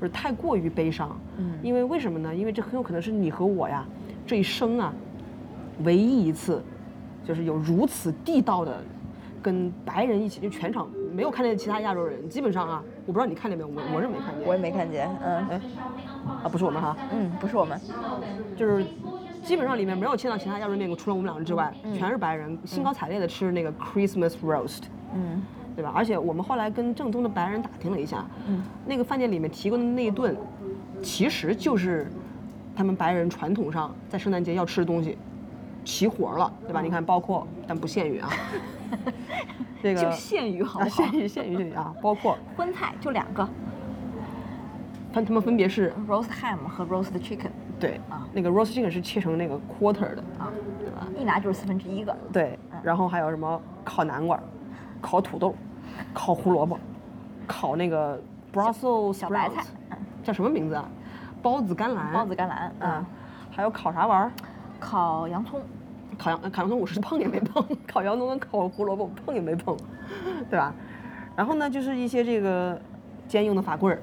不是太过于悲伤，嗯，因为为什么呢？因为这很有可能是你和我呀这一生啊唯一一次，就是有如此地道的跟白人一起，就全场没有看见其他亚洲人，基本上啊，我不知道你看见没有，我我是没看见，我也没看见，嗯，哎，啊，不是我们哈，嗯，不是我们，就是。基本上里面没有见到其他亚洲面孔，除了我们两个之外，全是白人，兴高采烈的吃那个 Christmas roast，嗯，对吧？而且我们后来跟正宗的白人打听了一下，嗯，那个饭店里面提供的那一顿，其实就是他们白人传统上在圣诞节要吃的东西，齐活了，对吧？你看，包括但不限于啊，这个就限于好，限于限于限于啊，包括荤菜就两个，他他们分别是 roast ham 和 roast chicken。对啊，那个 roast chicken 是切成那个 quarter 的啊，对吧？一拿就是四分之一个。对，然后还有什么烤南瓜、烤土豆、烤胡萝卜、烤那个 Brussels 小白菜，叫什么名字啊？包子甘蓝。包子甘蓝，嗯。还有烤啥玩意儿？烤洋葱。烤洋烤洋葱我是碰也没碰，烤洋葱跟烤胡萝卜碰也没碰，对吧？然后呢，就是一些这个兼用的法棍儿，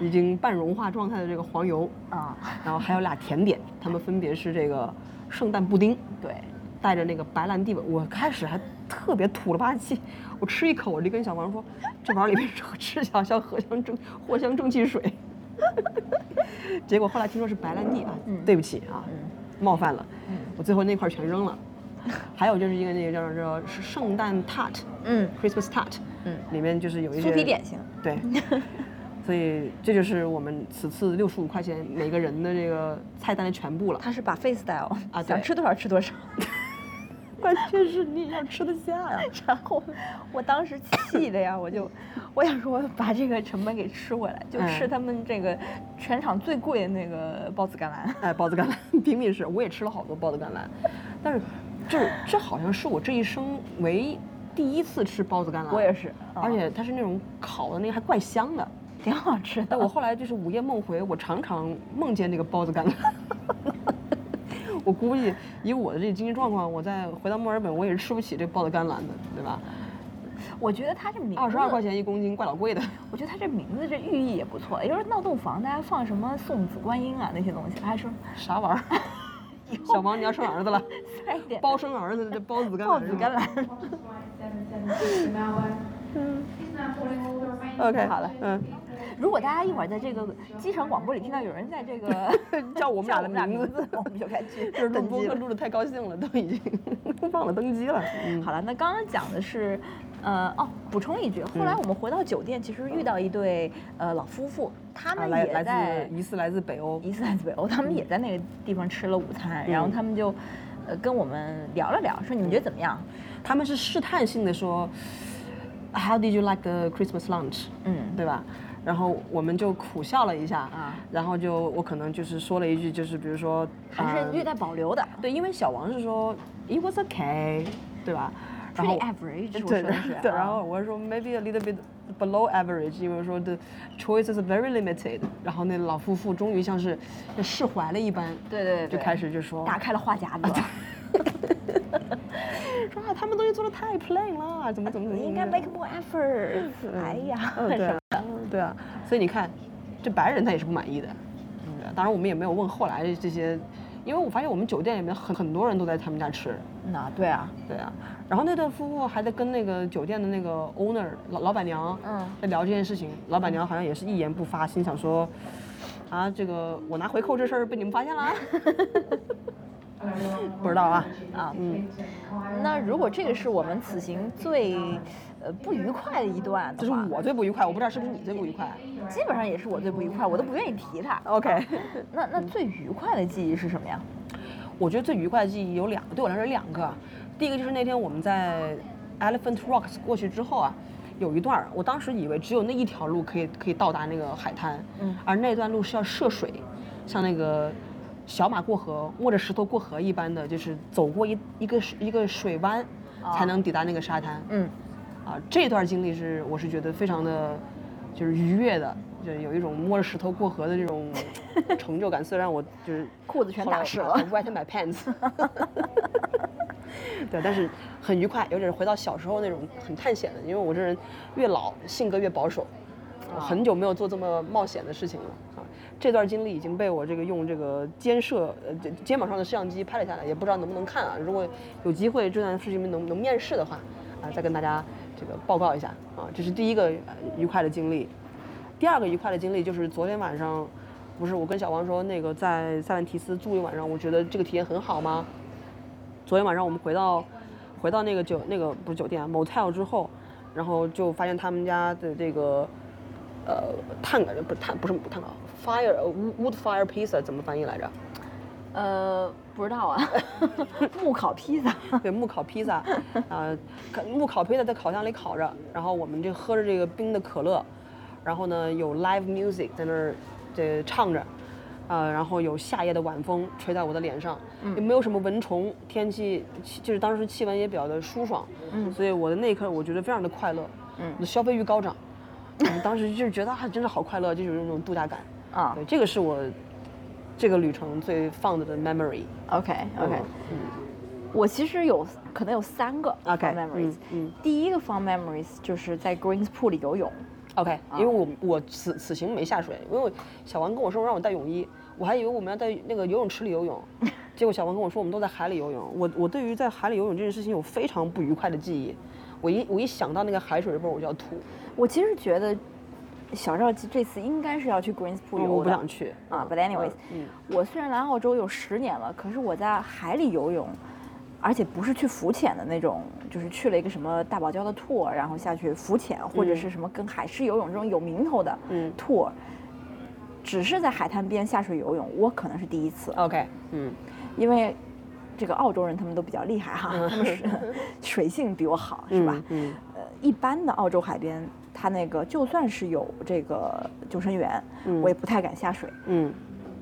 已经半融化状态的这个黄油。啊，然后还有俩甜点，它们分别是这个圣诞布丁，对，带着那个白兰地味。我开始还特别土了吧唧，我吃一口我就跟小王说，这玩意儿里面吃起来像藿香正藿香正气水。结果后来听说是白兰地啊，对不起啊，冒犯了，我最后那块全扔了。还有就是一个那个叫做是圣诞 tart，嗯，Christmas tart，嗯，里面就是有一些酥皮点心，对，所以这就是我们此次六十五块钱每个人的这个菜单的全部了。它是把 face style 啊，想吃多少吃多少。关键是你要吃得下呀，然后我当时气的呀，我就我想说把这个成本给吃回来，就吃他们这个全场最贵的那个包子甘蓝。哎，包子甘蓝，拼命是，我也吃了好多包子甘蓝，但是这这好像是我这一生唯一第一次吃包子甘蓝。我也是，而且它是那种烤的那个还怪香的，挺好吃的。我后来就是午夜梦回，我常常梦见那个包子甘蓝。我估计以我的这经济状况，我再回到墨尔本，我也是吃不起这包子干蓝的，对吧？我觉得它这名字二十二块钱一公斤，怪老贵的。我觉得它这名字这寓意也不错，就是闹洞房，大家放什么送子观音啊那些东西，还说啥玩意儿？小王你要生儿子了，包生儿子这包子甘蓝。包子甘蓝。嗯。OK，好了，嗯。如果大家一会儿在这个机场广播里听到有人在这个 叫我们俩的 名字，我们就该去 就是录播客录的太高兴了，都已经忘了登机了。好了，那刚刚讲的是，呃，哦，补充一句，后来我们回到酒店，其实遇到一对呃老夫妇，他们也在疑似来自北欧，疑似来自北欧，他们也在那个地方吃了午餐，然后他们就呃跟我们聊了聊，说你们觉得怎么样？他们是试探性的说，How did you like the Christmas lunch？嗯，对吧？然后我们就苦笑了一下啊，然后就我可能就是说了一句，就是比如说还是略带保留的，对，因为小王是说 it was okay，对吧？Pretty average，对对，然后我说 maybe a little bit below average，因为说 the choice is very limited，然后那老夫妇终于像是释怀了一般，对对，就开始就说打开了话匣子。说啊，他们东西做的太 plain 了，怎么怎么怎么，应该 make more effort。哎呀，对，对啊，所以你看，这白人他也是不满意的。当然我们也没有问后来这些，因为我发现我们酒店里面很很多人都在他们家吃。那对啊，对啊。然后那对夫妇还在跟那个酒店的那个 owner 老老板娘嗯在聊这件事情，老板娘好像也是一言不发，心想说，啊，这个我拿回扣这事儿被你们发现了。不知道啊啊嗯，那如果这个是我们此行最呃不愉快的一段，就是我最不愉快，我不知道是不是你最不愉快，基本上也是我最不愉快，我都不愿意提它。OK，那那最愉快的记忆是什么呀？我觉得最愉快的记忆有两个，对我来说两个。第一个就是那天我们在 Elephant Rocks 过去之后啊，有一段我当时以为只有那一条路可以可以到达那个海滩，嗯，而那段路是要涉水，像那个。小马过河，摸着石头过河一般的，就是走过一一个一个水湾，才能抵达那个沙滩。嗯，啊，这段经历是我是觉得非常的，就是愉悦的，就有一种摸着石头过河的这种 成就感。虽然我就是裤子全打湿了，wet my pants。对，但是很愉快，有点回到小时候那种很探险的。因为我这人越老性格越保守，很久没有做这么冒险的事情了。这段经历已经被我这个用这个肩摄呃肩膀上的摄像机拍了下来，也不知道能不能看啊。如果有机会这段视频能能面试的话，啊，再跟大家这个报告一下啊。这是第一个愉快的经历。第二个愉快的经历就是昨天晚上，不是我跟小王说那个在塞万提斯住一晚上，我觉得这个体验很好吗？昨天晚上我们回到回到那个酒那个不是酒店 motel 之后，然后就发现他们家的这个。呃，炭不是炭不是碳烤，fire wood fire pizza 怎么翻译来着？呃，不知道啊，木烤披萨。对，木烤披萨，啊，木烤披萨在烤箱里烤着，然后我们就喝着这个冰的可乐，然后呢有 live music 在那儿这唱着，呃，然后有夏夜的晚风吹在我的脸上，也没有什么蚊虫，天气就是当时气温也比较的舒爽，嗯，所以我的那一刻我觉得非常的快乐，嗯，消费欲高涨。当时就是觉得啊，真的好快乐，就是有那种度假感啊。对，这个是我这个旅程最放的的 memory。OK OK 嗯。我其实有可能有三个 fun memories。嗯，第一个 fun memories 就是在 Greens Pool 里游泳。OK，因为我我此此行没下水，因为小王跟我说让我带泳衣，我还以为我们要在那个游泳池里游泳，结果小王跟我说我们都在海里游泳。我我对于在海里游泳这件事情有非常不愉快的记忆，我一我一想到那个海水的味儿我就要吐。我其实觉得小赵这次应该是要去 Greens Pool 游的，我不想去啊。But anyways，我虽然来澳洲有十年了，可是我在海里游泳。而且不是去浮潜的那种，就是去了一个什么大堡礁的 tour，然后下去浮潜，或者是什么跟海狮游泳这种有名头的 tour，只是在海滩边下水游泳，我可能是第一次。OK，嗯，因为这个澳洲人他们都比较厉害哈，他们是水性比我好，是吧？嗯，呃，一般的澳洲海边，它那个就算是有这个救生员，我也不太敢下水。嗯。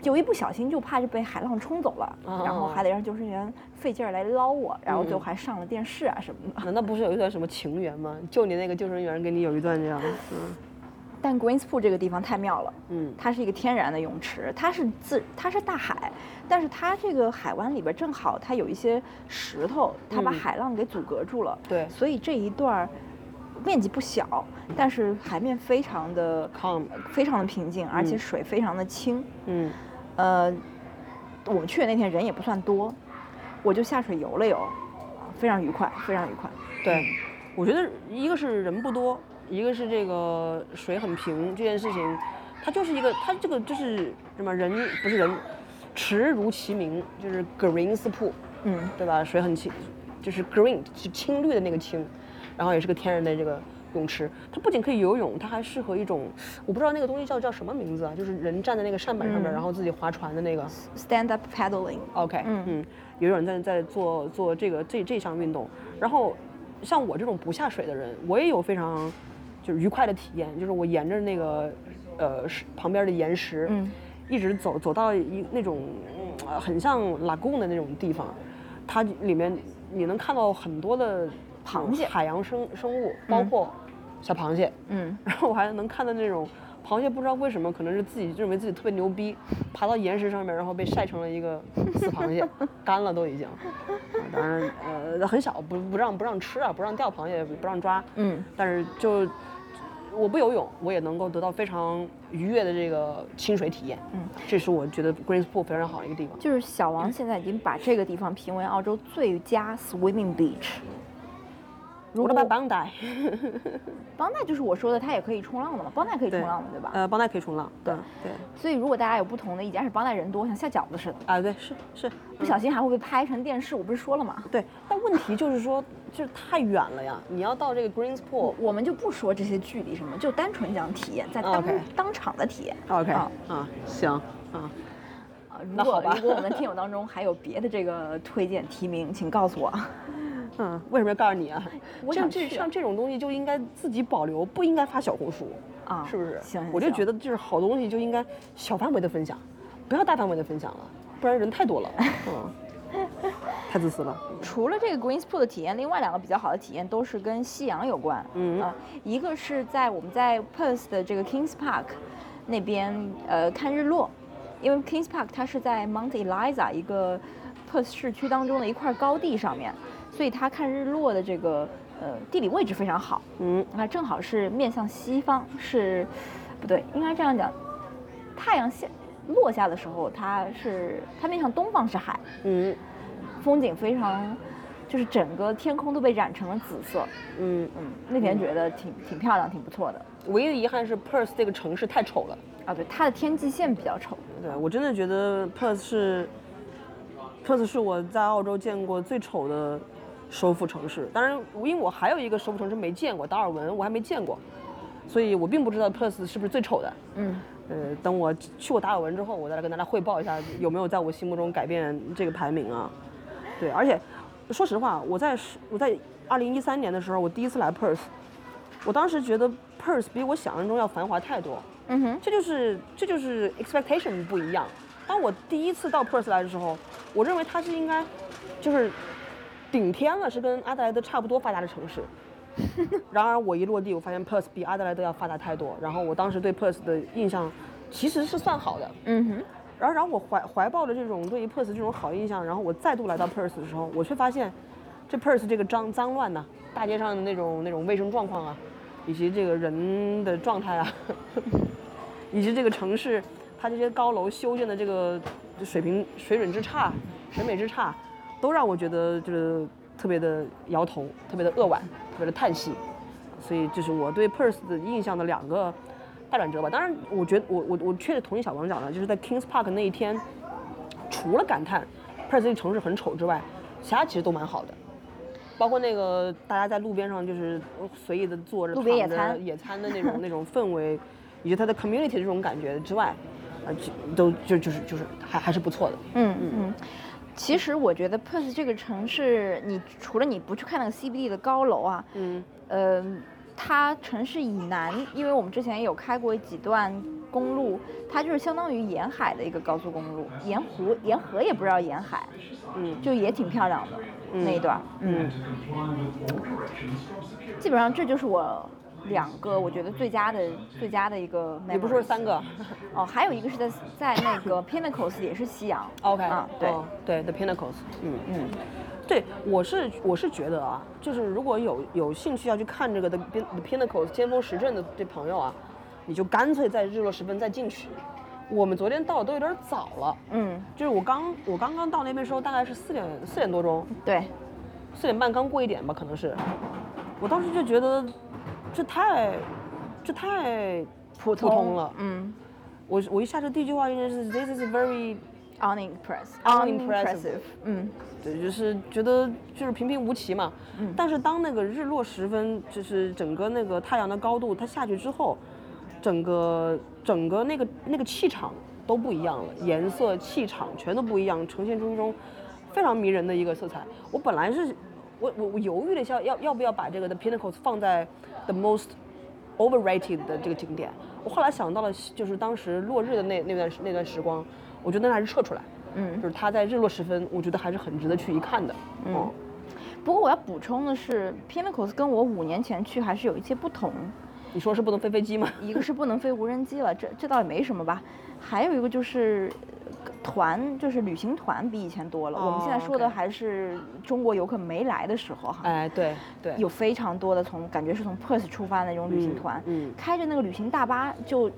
就一不小心就怕就被海浪冲走了，然后还得让救生员费劲儿来捞我，然后最后还上了电视啊什么的。难道不是有一段什么情缘吗？就你那个救生员跟你有一段这样？嗯。但 Greens Pool 这个地方太妙了，嗯，它是一个天然的泳池，它是自它是大海，但是它这个海湾里边正好它有一些石头，它把海浪给阻隔住了。对。所以这一段面积不小，但是海面非常的 calm，非常的平静，而且水非常的清。嗯。呃，我们去的那天人也不算多，我就下水游了游，非常愉快，非常愉快。对，我觉得一个是人不多，一个是这个水很平，这件事情，它就是一个，它这个就是什么人不是人，池如其名，就是 Greens Pool，嗯，对吧？水很清，就是 green，是青绿的那个青，然后也是个天然的这个。泳池，它不仅可以游泳，它还适合一种，我不知道那个东西叫叫什么名字啊，就是人站在那个扇板上面，然后自己划船的那个。Stand up paddling。OK，嗯嗯，有人在在做做这个这这项运动，然后像我这种不下水的人，我也有非常就是愉快的体验，就是我沿着那个呃旁边的岩石，嗯，一直走走到一那种很像 lagoon 的那种地方，它里面你能看到很多的。螃蟹，海洋生生物，包括小螃蟹，嗯，然后我还能看到那种螃蟹，不知道为什么，可能是自己认为自己特别牛逼，爬到岩石上面，然后被晒成了一个死螃蟹，干了都已经。当然，呃，很小，不不让不让吃啊，不让钓螃蟹，不让抓，嗯，但是就我不游泳，我也能够得到非常愉悦的这个清水体验，嗯，这是我觉得 Greens Pool 非常好的一个地方。就是小王现在已经把这个地方评为澳洲最佳 swimming beach。如果把帮带，帮带就是我说的，它也可以冲浪的嘛，帮带可以冲浪的，对吧？呃，帮带可以冲浪，对对。所以如果大家有不同的意见，是帮带人多，像下饺子似的啊，对，是是，不小心还会被拍成电视，我不是说了吗？对，但问题就是说，就是太远了呀，你要到这个 Greens Pool，我们就不说这些距离什么，就单纯讲体验，在当当场的体验。OK，啊，行，啊，那好吧。如果我们听友当中还有别的这个推荐提名，请告诉我。嗯，为什么要告诉你啊？我像这像这种东西就应该自己保留，不应该发小红书啊，是不是？行，我就觉得就是好东西就应该小范围的分享，不要大范围的分享了，不然人太多了。嗯，太自私了。除了这个 Greens Pool 的体验，另外两个比较好的体验都是跟夕阳有关。嗯啊，一个是在我们在 Perth 的这个 Kings Park 那边呃看日落，因为 Kings Park 它是在 Mount Eliza 一个 Perth 市区当中的一块高地上面。所以它看日落的这个呃地理位置非常好，嗯，那正好是面向西方，是不对，应该这样讲，太阳下落下的时候，它是它面向东方是海，嗯，风景非常，就是整个天空都被染成了紫色，嗯嗯，那天觉得挺挺漂亮，挺不错的。唯一的遗憾是 Perth 这个城市太丑了啊，对，它的天际线比较丑。对我真的觉得 Perth 是 Perth 是我在澳洲见过最丑的。首府城市，当然，因为我还有一个收复城市没见过，达尔文我还没见过，所以我并不知道 Perth 是不是最丑的。嗯，呃，等我去过达尔文之后，我再来跟大家汇报一下有没有在我心目中改变这个排名啊。对，而且说实话，我在我在二零一三年的时候，我第一次来 Perth，我当时觉得 Perth 比我想象中要繁华太多。嗯哼，这就是这就是 expectation 不一样。当我第一次到 Perth 来的时候，我认为它是应该就是。顶天了，是跟阿德莱德差不多发达的城市。然而我一落地，我发现 Perth 比阿德莱德要发达太多。然后我当时对 Perth 的印象其实是算好的。嗯哼。然后然后我怀怀抱着这种对于 Perth 这种好印象，然后我再度来到 Perth 的时候，我却发现，这 Perth 这个脏脏乱呐，大街上的那种那种卫生状况啊，以及这个人的状态啊，以及这个城市它这些高楼修建的这个水平水准之差、审美之差，都让我觉得就是特别的摇头、特别的扼腕、特别的叹息。所以这是我对 Perth 的印象的两个。大转折吧，当然，我觉得我我我确实同意小王讲的，就是在 Kings Park 那一天，除了感叹 Perth 这个城市很丑之外，其他其实都蛮好的，包括那个大家在路边上就是随意的坐着、路边野餐、野餐的那种 那种氛围，以及它的 community 这种感觉之外，啊，都就就是就是还还是不错的。嗯嗯嗯，其实我觉得 Perth 这个城市，你除了你不去看那个 CBD 的高楼啊，嗯，呃。它城市以南，因为我们之前有开过几段公路，它就是相当于沿海的一个高速公路，沿湖沿河也不知道沿海，嗯，就也挺漂亮的那一段，嗯，基本上这就是我两个我觉得最佳的最佳的一个。也不是说三个？哦，还有一个是在在那个 Pinnacles 也是夕阳。OK，啊，对对，The Pinnacles，嗯嗯。对，我是我是觉得啊，就是如果有有兴趣要去看这个的 The Pinnacle 尖峰时阵的这朋友啊，你就干脆在日落时分再进去。我们昨天到都有点早了，嗯，就是我刚我刚刚到那边时候大概是四点四点多钟，对，四点半刚过一点吧，可能是。我当时就觉得这太这太普通了，嗯，我我一下车第一句话应该是 This is very unimpressive，unimpressive，嗯。对，就是觉得就是平平无奇嘛。嗯。但是当那个日落时分，就是整个那个太阳的高度它下去之后，整个整个那个那个气场都不一样了，颜色、气场全都不一样，呈现出一种非常迷人的一个色彩。我本来是，我我我犹豫了一下，要要不要把这个的 Pinnacles 放在 the most overrated 的这个景点。我后来想到了，就是当时落日的那那段那段时光，我觉得那还是撤出来。嗯，就是它在日落时分，我觉得还是很值得去一看的。嗯，不过我要补充的是，Pinnacles 跟我五年前去还是有一些不同。你说是不能飞飞机吗？一个是不能飞无人机了，这这倒也没什么吧。还有一个就是团，就是旅行团比以前多了。我们现在说的还是中国游客没来的时候哈。哎，对对，有非常多的从感觉是从 Perth 出发的那种旅行团，嗯，开着那个旅行大巴就。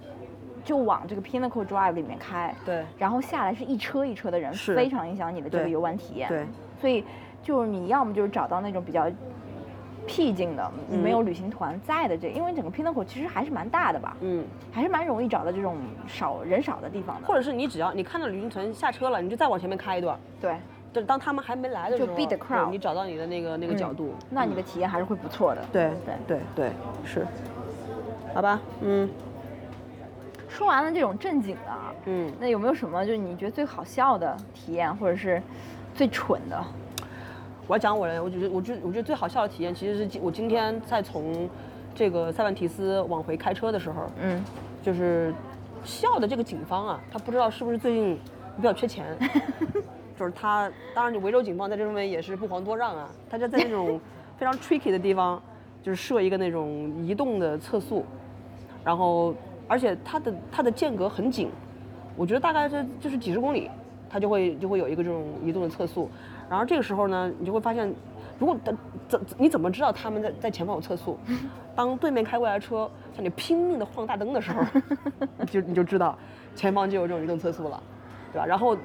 就往这个 Pinnacle Drive 里面开，对，然后下来是一车一车的人，非常影响你的这个游玩体验。对，所以就是你要么就是找到那种比较僻静的，没有旅行团在的这，因为整个 Pinnacle 其实还是蛮大的吧，嗯，还是蛮容易找到这种少人少的地方的。或者是你只要你看到旅行团下车了，你就再往前面开一段，对，就当他们还没来的时候，就 beat the crowd，你找到你的那个那个角度，那你的体验还是会不错的。对对。对对，是，好吧，嗯。说完了这种正经的，嗯，那有没有什么就是你觉得最好笑的体验，或者是最蠢的？我要讲我的，我觉得，我觉得，我觉得最好笑的体验，其实是我今天在从这个塞万提斯往回开车的时候，嗯，就是笑的这个警方啊，他不知道是不是最近比较缺钱，就是他，当然你维州警方在这方面也是不遑多让啊，他就在那种 非常 tricky 的地方，就是设一个那种移动的测速，然后。而且它的它的间隔很紧，我觉得大概是就是几十公里，它就会就会有一个这种移动的测速。然后这个时候呢，你就会发现，如果怎怎你怎么知道他们在在前方有测速？当对面开过来车向你拼命的晃大灯的时候，就你就知道前方就有这种移动测速了，对吧？然后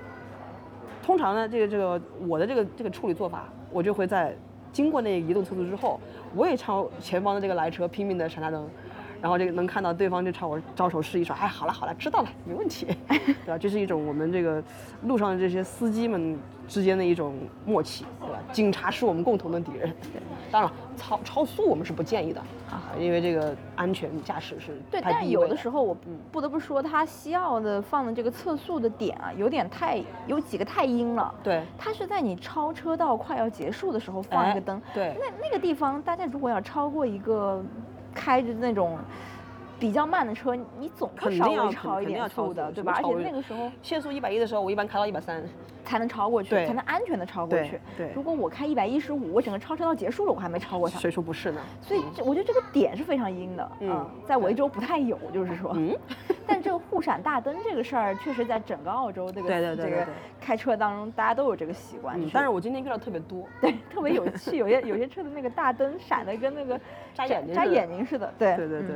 通常呢，这个这个我的这个这个处理做法，我就会在经过那个移动测速之后，我也朝前方的这个来车拼命的闪大灯。然后这个能看到对方就朝我招手示意说，哎，好了好了，知道了，没问题，对吧？这是一种我们这个路上的这些司机们之间的一种默契，对吧？警察是我们共同的敌人。对，当然超超速我们是不建议的啊，因为这个安全驾驶是对。但是有的时候我不得不说，他西奥的放的这个测速的点啊，有点太有几个太阴了。对，他是在你超车道快要结束的时候放一个灯。对，那那个地方大家如果要超过一个。开着那种比较慢的车，你总会稍微超一点速的，对吧？而且那个时候限速一百一的时候，我一般开到一百三。才能超过去，才能安全的超过去。对，如果我开一百一十五，我整个超车道结束了，我还没超过他。谁说不是呢？所以我觉得这个点是非常阴的。嗯，在维州不太有，就是说。嗯。但这个互闪大灯这个事儿，确实在整个澳洲这个这个开车当中，大家都有这个习惯。但是我今天遇到特别多，对，特别有趣。有些有些车的那个大灯闪的跟那个扎眼睛扎眼睛似的。对对对对。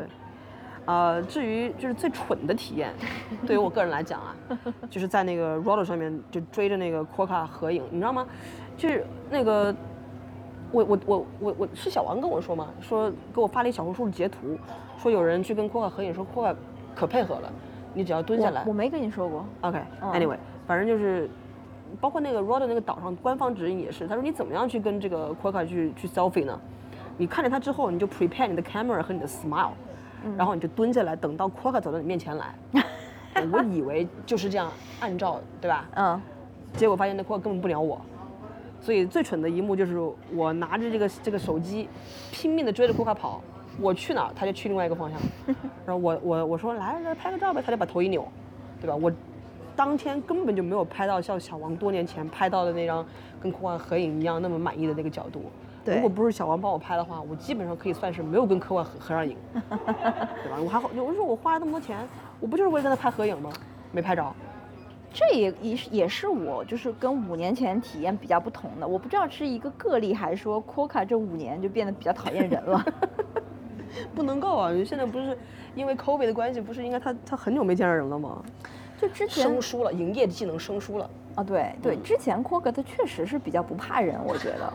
呃，至于就是最蠢的体验，对于我个人来讲啊，就是在那个 roller 上面就追着那个 Quokka 合影，你知道吗？就是那个，我我我我我是小王跟我说嘛，说给我发了一小红书的截图，说有人去跟 Quokka 合影，说 Quokka 可配合了，你只要蹲下来。我没跟你说过。OK，Anyway，反正就是，包括那个 roller 那个岛上官方指引也是，他说你怎么样去跟这个 Quokka 去去 selfie 呢？你看着他之后，你就 prepare 你的 camera 和你的 smile。然后你就蹲下来，等到 Quokka 走到你面前来。我以为就是这样，按照对吧？嗯。结果发现那 Quokka 根本不鸟我，所以最蠢的一幕就是我拿着这个这个手机，拼命的追着 Quokka 跑。我去哪儿，他就去另外一个方向。然后我我我说来来拍个照呗，他就把头一扭，对吧？我当天根本就没有拍到像小王多年前拍到的那张跟 Quokka 合影一样那么满意的那个角度。如果不是小王帮我拍的话，我基本上可以算是没有跟科幻合合上影，对吧？我还好，有的时候我花了那么多钱，我不就是为了跟他拍合影吗？没拍着。这也也是也是我就是跟五年前体验比较不同的。我不知道是一个个例，还是说 Quokka 这五年就变得比较讨厌人了。不能够啊！现在不是因为 COVID 的关系，不是应该他他很久没见着人了吗？就之前生疏了，营业技能生疏了。啊，对对，之前 Quokka 他确实是比较不怕人，我觉得。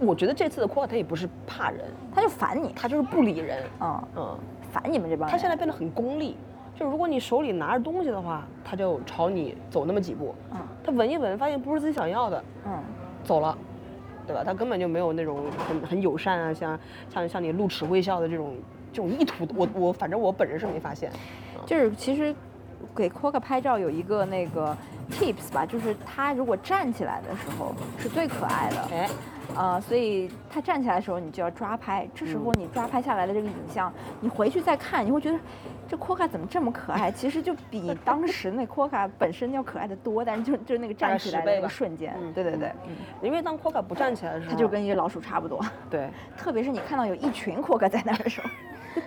我觉得这次的 Quokka 他也不是怕人，他就烦你，他就是不理人。嗯嗯，烦你们这帮人。他现在变得很功利，就是如果你手里拿着东西的话，他就朝你走那么几步。嗯。他闻一闻，发现不是自己想要的。嗯。走了，对吧？他根本就没有那种很很友善啊，像像像你露齿微笑的这种这种意图。我我反正我本人是没发现。就是其实给 Quokka 拍照有一个那个 tips 吧，就是他如果站起来的时候是最可爱的。哎。呃，所以他站起来的时候，你就要抓拍。这时候你抓拍下来的这个影像，你回去再看，你会觉得这 Quokka 怎么这么可爱？其实就比当时那 Quokka 本身要可爱的多。但是就就那个站起来的那个瞬间，对对对，因为当 Quokka 不站起来的时候，它就跟一只老鼠差不多。对，特别是你看到有一群 Quokka 在那儿的时候，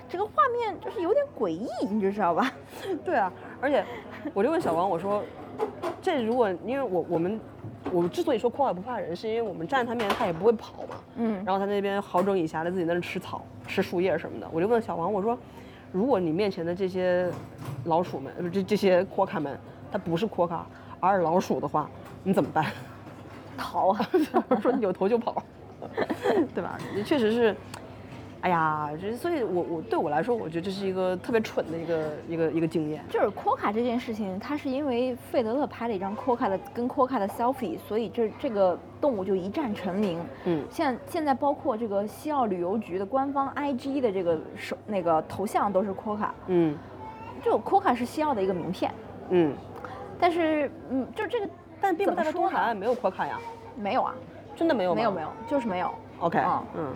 这个画面就是有点诡异，你知道吧？对啊，而且我就问小王，我说这如果因为我我们。我之所以说阔尔不怕人，是因为我们站在他面前，他也不会跑嘛。嗯。然后他那边好整以暇的自己在那吃草、吃树叶什么的。我就问小王，我说，如果你面前的这些老鼠们，不这这些阔卡们，它不是阔卡，而是老鼠的话，你怎么办？逃啊！我 说有头就跑，对吧？确实是。哎呀，这所以，我我对我来说，我觉得这是一个特别蠢的一个一个一个经验。就是阔卡这件事情，它是因为费德勒拍了一张阔卡的跟阔卡的 selfie，所以这这个动物就一战成名。嗯。现现在包括这个西澳旅游局的官方 IG 的这个手那个头像都是阔卡。嗯。就阔卡是西澳的一个名片。嗯。但是，嗯，就这个，但并不代表东海岸没有阔卡呀。没有啊。真的没有吗？没有没有，就是没有。OK。嗯。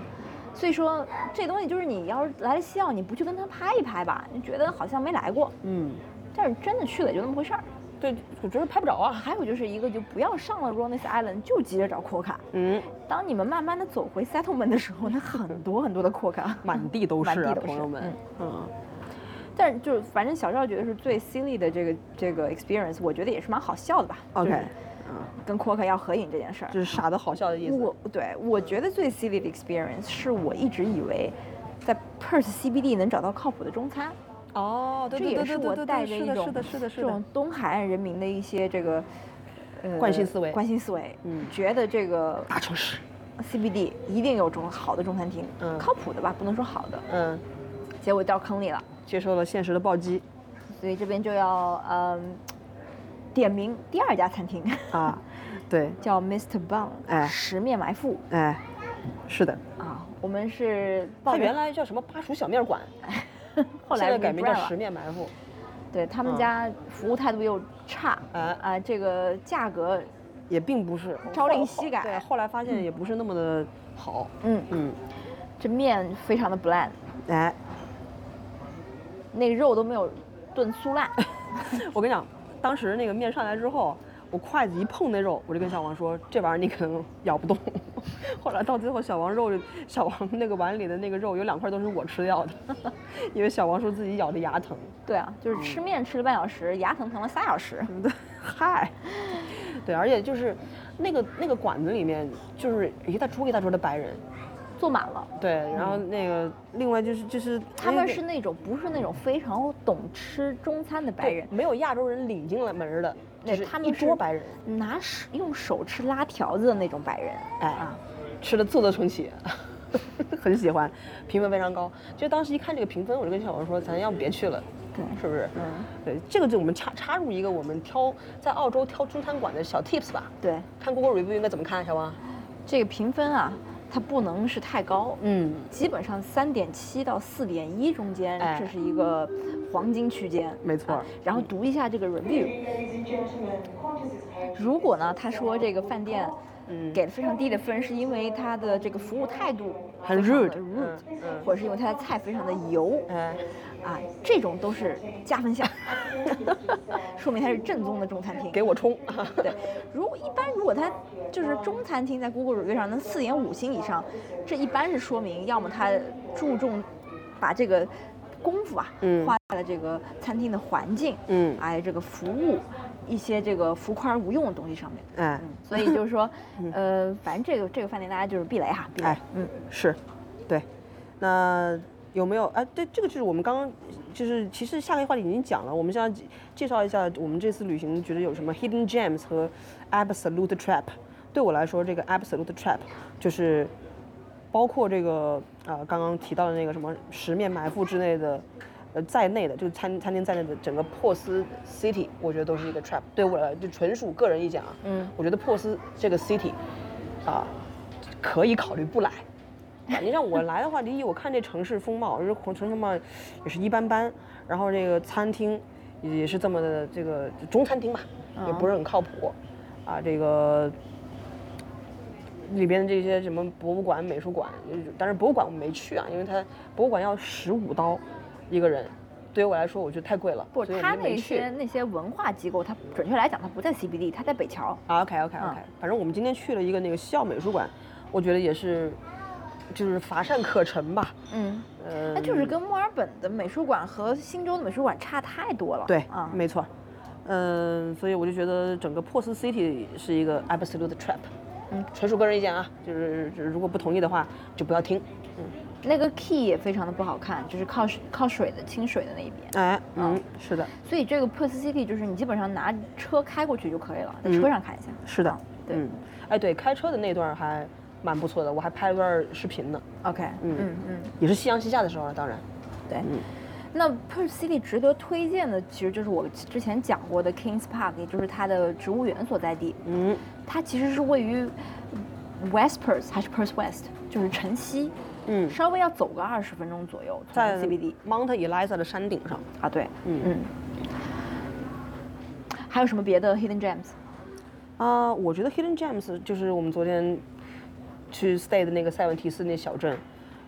所以说，这东西就是你要是来了西澳，你不去跟他拍一拍吧，你觉得好像没来过。嗯，但是真的去了也就那么回事儿。对，我觉得拍不着啊。还有就是一个，就不要上了 Ronis Island 就急着找阔卡。嗯。当你们慢慢的走回 Settlement 的时候，那很多很多的阔卡，满地都是啊，朋友们。嗯。但是就是反正小赵觉得是最 silly 的这个这个 experience，我觉得也是蛮好笑的吧。OK。跟 Quokka 要合影这件事儿，就是傻的好笑的意思。我对我觉得最 silly 的 experience 是我一直以为在 Perth CBD 能找到靠谱的中餐。哦，这也是我带着一种是的，是的，是的，这种东海岸人民的一些这个呃惯性思维，惯性思维，嗯，觉得这个大城市 CBD 一定有中好的中餐厅，嗯，靠谱的吧，不能说好的，嗯，结果掉坑里了，接受了现实的暴击，所以这边就要嗯。点名第二家餐厅啊，对，叫 Mr. Bun，哎，十面埋伏，哎，是的，啊，我们是，它原来叫什么巴蜀小面馆，后来改名叫十面埋伏，对他们家服务态度又差，啊啊，这个价格也并不是。朝令夕改，对，后来发现也不是那么的好，嗯。嗯，这面非常的 bland，哎，那肉都没有炖酥烂，我跟你讲。当时那个面上来之后，我筷子一碰那肉，我就跟小王说：“这玩意儿你可能咬不动。”后来到最后，小王肉小王那个碗里的那个肉有两块都是我吃掉的，因为小王说自己咬的牙疼。对啊，就是吃面吃了半小时，牙疼疼了仨小时。对，嗨，对，而且就是那个那个馆子里面就是一大桌一大桌的白人。坐满了，对，然后那个另外就是就是他们是那种不是那种非常懂吃中餐的白人，没有亚洲人领进来门的，那是他们一桌白人拿手用手吃拉条子的那种白人，哎啊，吃的啧啧称奇，很喜欢，评分非常高。就当时一看这个评分，我就跟小王说，咱要不别去了，对，是不是？嗯，对，这个就我们插插入一个我们挑在澳洲挑中餐馆的小 tips 吧。对，看 Google review 应该怎么看，小王？这个评分啊。它不能是太高，嗯，基本上三点七到四点一中间，这是一个黄金区间，没错。然后读一下这个 review，如果呢，他说这个饭店，嗯，给的非常低的分，是因为他的这个服务态度很 rude，rude，或者是因为他的菜非常的油，嗯。啊，这种都是加分项，说明它是正宗的中餐厅。给我冲！对，如果一般如果它就是中餐厅，在 Google review 上能四点五星以上，这一般是说明要么它注重把这个功夫啊，花在了这个餐厅的环境，嗯，哎，这个服务，一些这个浮夸而无用的东西上面。嗯，所以就是说，呃，反正这个这个饭店大家就是避雷哈，避雷。嗯，是，对，那。有没有？哎，对，这个就是我们刚刚，就是其实下个话题已经讲了。我们现在介绍一下我们这次旅行觉得有什么 hidden gems 和 absolute trap。对我来说，这个 absolute trap 就是包括这个呃刚刚提到的那个什么十面埋伏之类的，呃在内的，就是餐餐厅在内的整个珀斯 city，我觉得都是一个 trap。对我来就纯属个人意见啊，嗯，我觉得珀斯这个 city 啊可以考虑不来。你让我来的话，第一，我看这城市风貌，就是城市风貌也是一般般。然后这个餐厅也是这么的，这个中餐厅吧，也不是很靠谱。啊，这个里边的这些什么博物馆、美术馆，但是博物馆我没去啊，因为它博物馆要十五刀一个人，对于我来说我觉得太贵了。不，他那些那些文化机构，它准确来讲它不在 CBD，它在北桥。啊，OK OK OK，反正我们今天去了一个那个西澳美术馆，我觉得也是。就是乏善可陈吧，嗯，呃，那就是跟墨尔本的美术馆和新州的美术馆差太多了。对，啊，没错，嗯，所以我就觉得整个珀斯 City 是一个 absolute trap，嗯，纯属个人意见啊，就是如果不同意的话就不要听，嗯，那个 key 也非常的不好看，就是靠靠水的清水的那一边，哎，嗯，是的，所以这个 Perth City 就是你基本上拿车开过去就可以了，在车上看一下。是的，对，哎，对，开车的那段还。蛮不错的，我还拍了段视频呢。OK，嗯嗯嗯，也是夕阳西下的时候了，当然。对，嗯。那 Perth City 值得推荐的，其实就是我之前讲过的 Kings Park，也就是它的植物园所在地。嗯。它其实是位于 West Perth 还是 Perth West，就是晨曦。嗯。稍微要走个二十分钟左右，在 CBD Mount Eliza 的山顶上。啊，对。嗯嗯。还有什么别的 Hidden Gems？啊，我觉得 Hidden Gems 就是我们昨天。去 stay 的那个塞文提斯那小镇，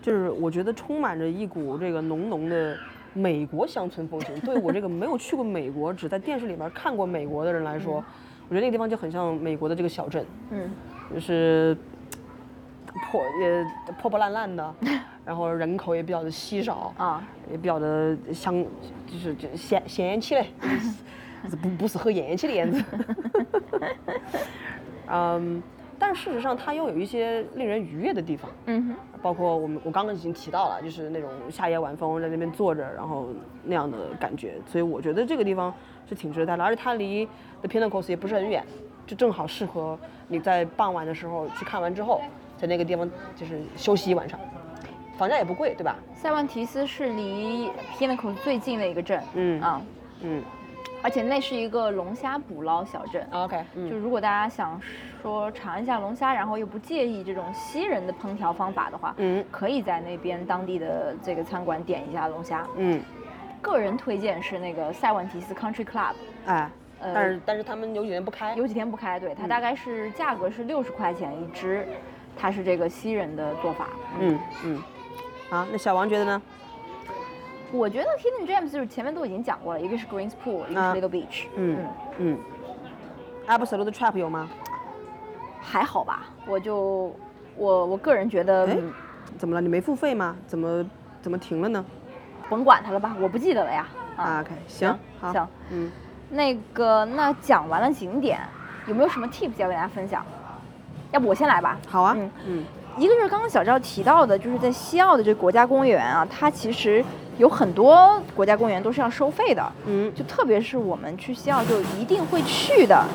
就是我觉得充满着一股这个浓浓的美国乡村风情。对我这个没有去过美国，只在电视里面看过美国的人来说，我觉得那个地方就很像美国的这个小镇。嗯，就是破也破破烂烂的，然后人口也比较的稀少啊，也比较的像就是就闲闲气嘞，不不是很厌气的样子。嗯。但事实上，它又有一些令人愉悦的地方，嗯哼，包括我们我刚刚已经提到了，就是那种夏夜晚风在那边坐着，然后那样的感觉，所以我觉得这个地方是挺值得待的，而且它离 The Pinnacles 也不是很远，就正好适合你在傍晚的时候去看完之后，在那个地方就是休息一晚上，房价也不贵，对吧？塞万提斯是离 Pinnacles 最近的一个镇，嗯啊，嗯。而且那是一个龙虾捕捞小镇。OK，就如果大家想说尝一下龙虾，然后又不介意这种西人的烹调方法的话，嗯，可以在那边当地的这个餐馆点一下龙虾。嗯，个人推荐是那个塞万提斯 Country Club。哎，但是但是他们有几天不开？有几天不开，对，它大概是价格是六十块钱一只，它是这个西人的做法。嗯嗯，好，那小王觉得呢？我觉得 Hidden Gems 就是前面都已经讲过了，一个是 Greens Pool，一个是 Little Beach。嗯嗯。Absolute Trap 有吗？还好吧，我就我我个人觉得，怎么了？你没付费吗？怎么怎么停了呢？甭管它了吧，我不记得了呀。啊，OK，行，好，行，嗯，那个，那讲完了景点，有没有什么 tips 要跟大家分享？要不我先来吧。好啊，嗯嗯，一个就是刚刚小赵提到的，就是在西澳的这个国家公园啊，它其实有很多国家公园都是要收费的，嗯，就特别是我们去西澳就一定会去的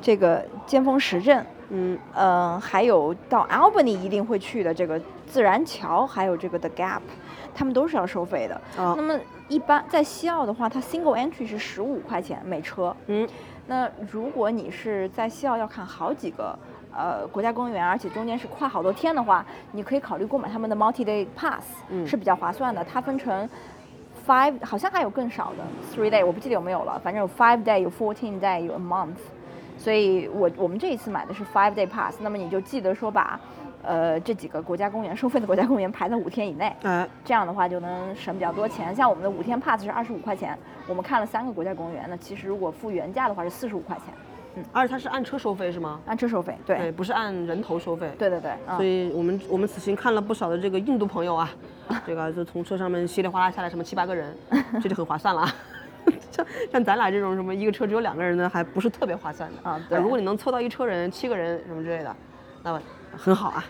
这个尖峰石镇，嗯嗯，还有到 Albany 一定会去的这个自然桥，还有这个 The Gap。他们都是要收费的。那么一般在西澳的话，它 single entry 是十五块钱每车。嗯，那如果你是在西澳要看好几个呃国家公园，而且中间是跨好多天的话，你可以考虑购买他们的 multi day pass，是比较划算的。它分成 five，好像还有更少的 three day，我不记得有没有了。反正有 five day，有 fourteen day，有 a month。所以我我们这一次买的是 five day pass，那么你就记得说把。呃，这几个国家公园收费的国家公园排在五天以内，嗯，这样的话就能省比较多钱。像我们的五天 pass 是二十五块钱，我们看了三个国家公园，那其实如果付原价的话是四十五块钱。嗯，而且它是按车收费是吗？按车收费，对，不是按人头收费。对对对。所以我们我们此行看了不少的这个印度朋友啊，这个就从车上面稀里哗啦下来什么七八个人，这就很划算了。像像咱俩这种什么一个车只有两个人的，还不是特别划算的啊。对。如果你能凑到一车人七个人什么之类的，那么。很好啊，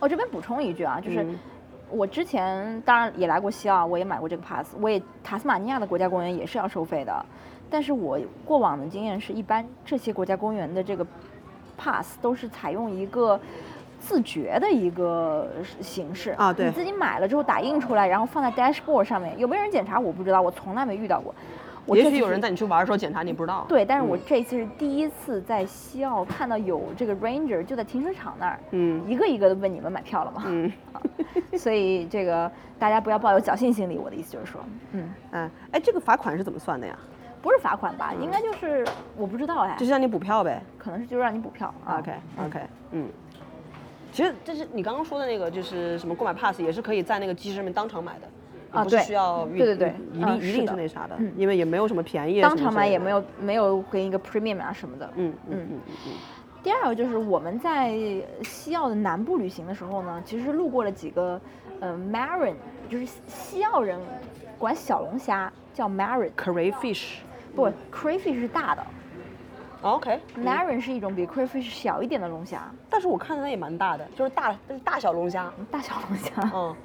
我这边补充一句啊，就是我之前当然也来过西澳，我也买过这个 pass，我也塔斯马尼亚的国家公园也是要收费的，但是我过往的经验是一般这些国家公园的这个 pass 都是采用一个自觉的一个形式啊，对，你自己买了之后打印出来，然后放在 dashboard 上面，有没有人检查我不知道，我从来没遇到过。也许有人带你去玩的时候检查你不知道。对，但是我这次是第一次在西澳看到有这个 ranger 就在停车场那儿，嗯，一个一个的问你们买票了吗？嗯，所以这个大家不要抱有侥幸心理。我的意思就是说，嗯，嗯，哎，这个罚款是怎么算的呀？不是罚款吧？应该就是我不知道哎。就是让你补票呗？可能是就是让你补票。OK OK，嗯。其实这是你刚刚说的那个，就是什么购买 pass 也是可以在那个机器上面当场买的。啊，对，需要对对对，一定一定是那啥的，因为也没有什么便宜，当场买也没有没有给一个 premium 啊什么的。嗯嗯嗯嗯。第二个就是我们在西澳的南部旅行的时候呢，其实路过了几个呃 marin，就是西澳人管小龙虾叫 marin。crayfish，不，crayfish 是大的。OK。marin 是一种比 crayfish 小一点的龙虾，但是我看它也蛮大的，就是大大小龙虾，大小龙虾。嗯。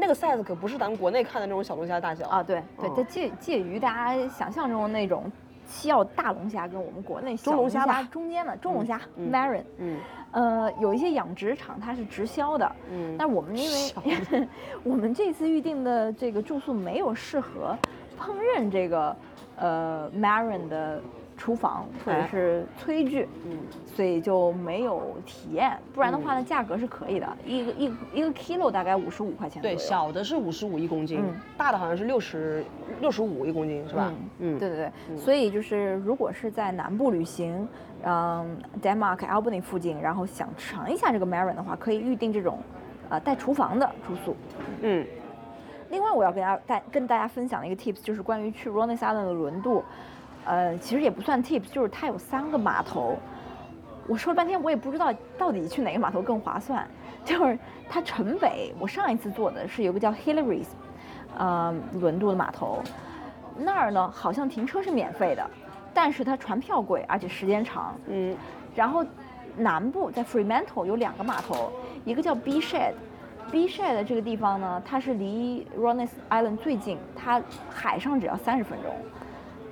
那个 size 可不是咱们国内看的那种小龙虾大小啊，对对，它介介于大家想象中的那种西澳大龙虾跟我们国内小龙虾中间的中龙虾 marin，嗯，呃，有一些养殖场它是直销的，嗯，但我们因为 我们这次预定的这个住宿没有适合烹饪这个呃 marin 的。厨房或者是炊具，嗯，所以就没有体验。不然的话呢，价格是可以的，一个一一个 kilo 大概五十五块钱。对，小的是五十五一公斤，大的好像是六十六十五一公斤，是吧？嗯，对对对。所以就是如果是在南部旅行，嗯，Denmark Albany 附近，然后想尝一下这个 Marin 的话，可以预定这种，呃，带厨房的住宿。嗯。另外，我要跟大家带跟大家分享的一个 tips 就是关于去 Rones Island 的轮渡。呃，其实也不算 tips，就是它有三个码头。我说了半天，我也不知道到底去哪个码头更划算。就是它城北，我上一次坐的是有个叫 Hillary's，呃，轮渡的码头。那儿呢，好像停车是免费的，但是它船票贵，而且时间长。嗯。然后南部在 Fremantle 有两个码头，一个叫 B Shed，B Shed 这个地方呢，它是离 Rones Island 最近，它海上只要三十分钟。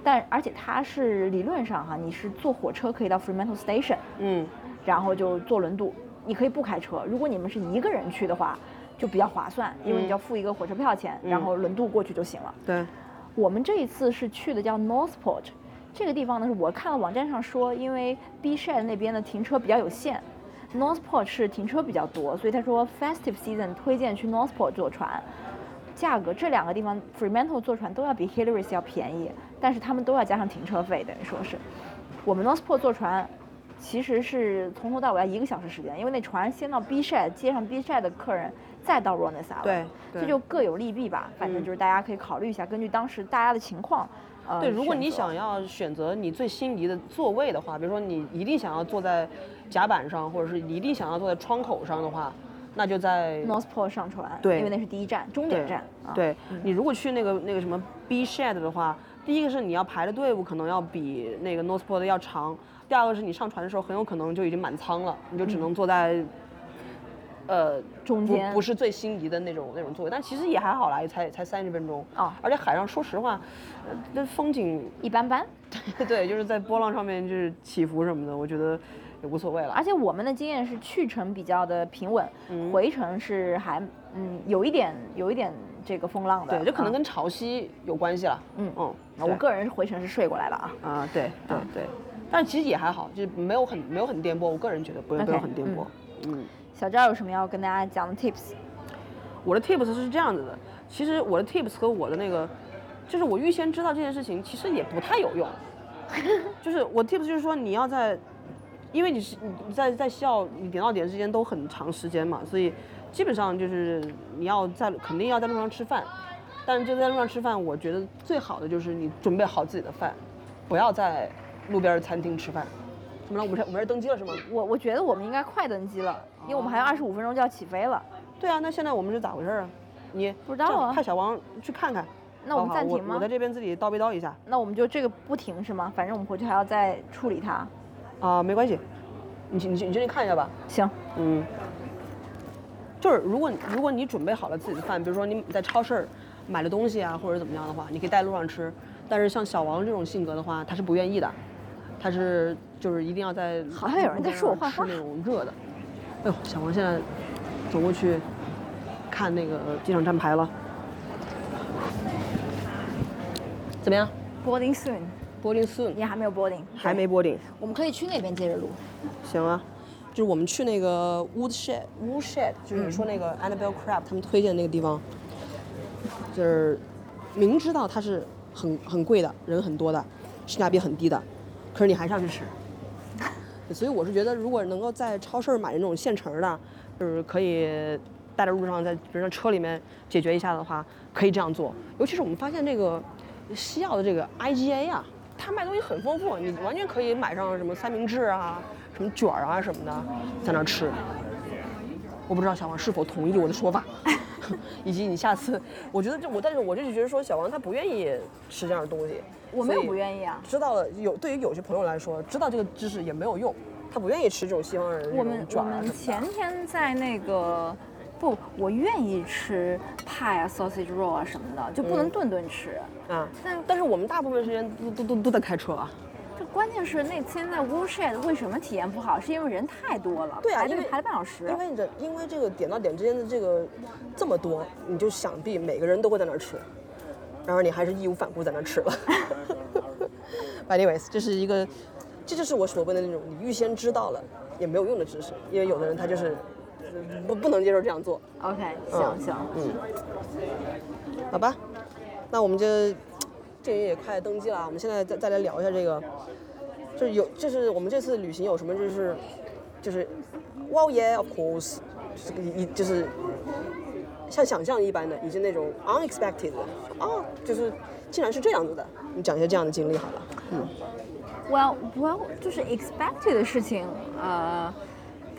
但而且它是理论上哈，你是坐火车可以到 Fremantle Station，嗯，然后就坐轮渡，你可以不开车。如果你们是一个人去的话，就比较划算，因为你要付一个火车票钱，然后轮渡过去就行了。对，我们这一次是去的叫 Northport，这个地方呢是我看了网站上说，因为 B Shed 那边的停车比较有限，Northport 是停车比较多，所以他说 Festive Season 推荐去 Northport 坐船。价格这两个地方，Fremantle 坐船都要比 Hillary's 要便宜，但是他们都要加上停车费，等于说是，我们 Northport 坐船，其实是从头到尾要一个小时时间，因为那船先到 B Shed 接上 B Shed 的客人，再到 Rones Island，对，这就各有利弊吧，反正就是大家可以考虑一下，根据当时大家的情况对，如果你想要选择你最心仪的座位的话，比如说你一定想要坐在甲板上，或者是一定想要坐在窗口上的话，那就在 Northport 上船。对，因为那是第一站，终点站。对，你如果去那个那个什么 B Shed 的话，第一个是你要排的队伍可能要比那个 Northport 要长，第二个是你上船的时候很有可能就已经满舱了，你就只能坐在。呃，中间不是最心仪的那种那种座位，但其实也还好啦，也才才三十分钟哦。而且海上说实话，那风景一般般。对，就是在波浪上面就是起伏什么的，我觉得也无所谓了。而且我们的经验是去程比较的平稳，回程是还嗯有一点有一点这个风浪的。对，就可能跟潮汐有关系了。嗯嗯，我个人回程是睡过来了啊。啊，对对对，但是其实也还好，就是没有很没有很颠簸，我个人觉得不用不用很颠簸。嗯。小赵有什么要跟大家讲的 tips？我的 tips 是这样子的，其实我的 tips 和我的那个，就是我预先知道这件事情，其实也不太有用。就是我 tips 就是说你要在，因为你是你在在校你点到点之间都很长时间嘛，所以基本上就是你要在肯定要在路上吃饭，但是就在路上吃饭，我觉得最好的就是你准备好自己的饭，不要在路边餐厅吃饭。怎么了？我们我们是登机了是吗？我我觉得我们应该快登机了，因为我们还有二十五分钟就要起飞了。对啊，那现在我们是咋回事啊？你不知道啊？派小王去看看。那我们暂停吗？我在这边自己叨逼叨一下。那我们就这个不停是吗？反正我们回去还要再处理它。啊，没关系，你你你进去看一下吧。行。嗯。就是如果如果你准备好了自己的饭，比如说你在超市买了东西啊，或者怎么样的话，你可以带路上吃。但是像小王这种性格的话，他是不愿意的。他是就是一定要在好像有人在说我坏话，那种热的。哎呦，小王现在走过去看那个机场站牌了，怎么样？Boarding soon。Boarding soon。你还没有 boarding？还没 boarding。我们可以去那边接着录。行啊，就是我们去那个 Woodshed，Woodshed，就是你说那个 Annabelle Crab 他们推荐的那个地方，就是明知道它是很很贵的，人很多的，性价比很低的。可是你还是要去吃，所以我是觉得，如果能够在超市买那种现成的，就是可以带着路上，在比如说车里面解决一下的话，可以这样做。尤其是我们发现这个西药的这个 IGA 啊，它卖东西很丰富，你完全可以买上什么三明治啊、什么卷儿啊什么的，在那吃。我不知道小王是否同意我的说法，以及你下次，我觉得这我，但是我就觉得说小王他不愿意吃这样的东西。我没有不愿意啊，知道了有对于有些朋友来说，知道这个知识也没有用，他不愿意吃这种西方人我们我们前天在那个不，我愿意吃派啊、sausage roll 啊什么的，就不能顿顿吃啊。但但是我们大部分时间都都都都在开车啊。这关键是那天在 Woodshed 为什么体验不好？是因为人太多了，对啊，排队排了半小时。因为这因为这个点到点之间的这个这么多，你就想必每个人都会在那儿吃。然后你还是义无反顾在那吃了。Anyways，这是一个，这就是我所谓的那种你预先知道了也没有用的知识，因为有的人他就是不不能接受这样做。OK，行行，嗯，好吧，那我们就这人也快登机了，我们现在再再来聊一下这个，就是有就是我们这次旅行有什么就是就是 Well yeah of course，一就是。像想象一般的，以及那种 unexpected 的，哦，就是竟然是这样子的。你讲一下这样的经历好了。嗯。Well, well，就是 expected 的事情，呃，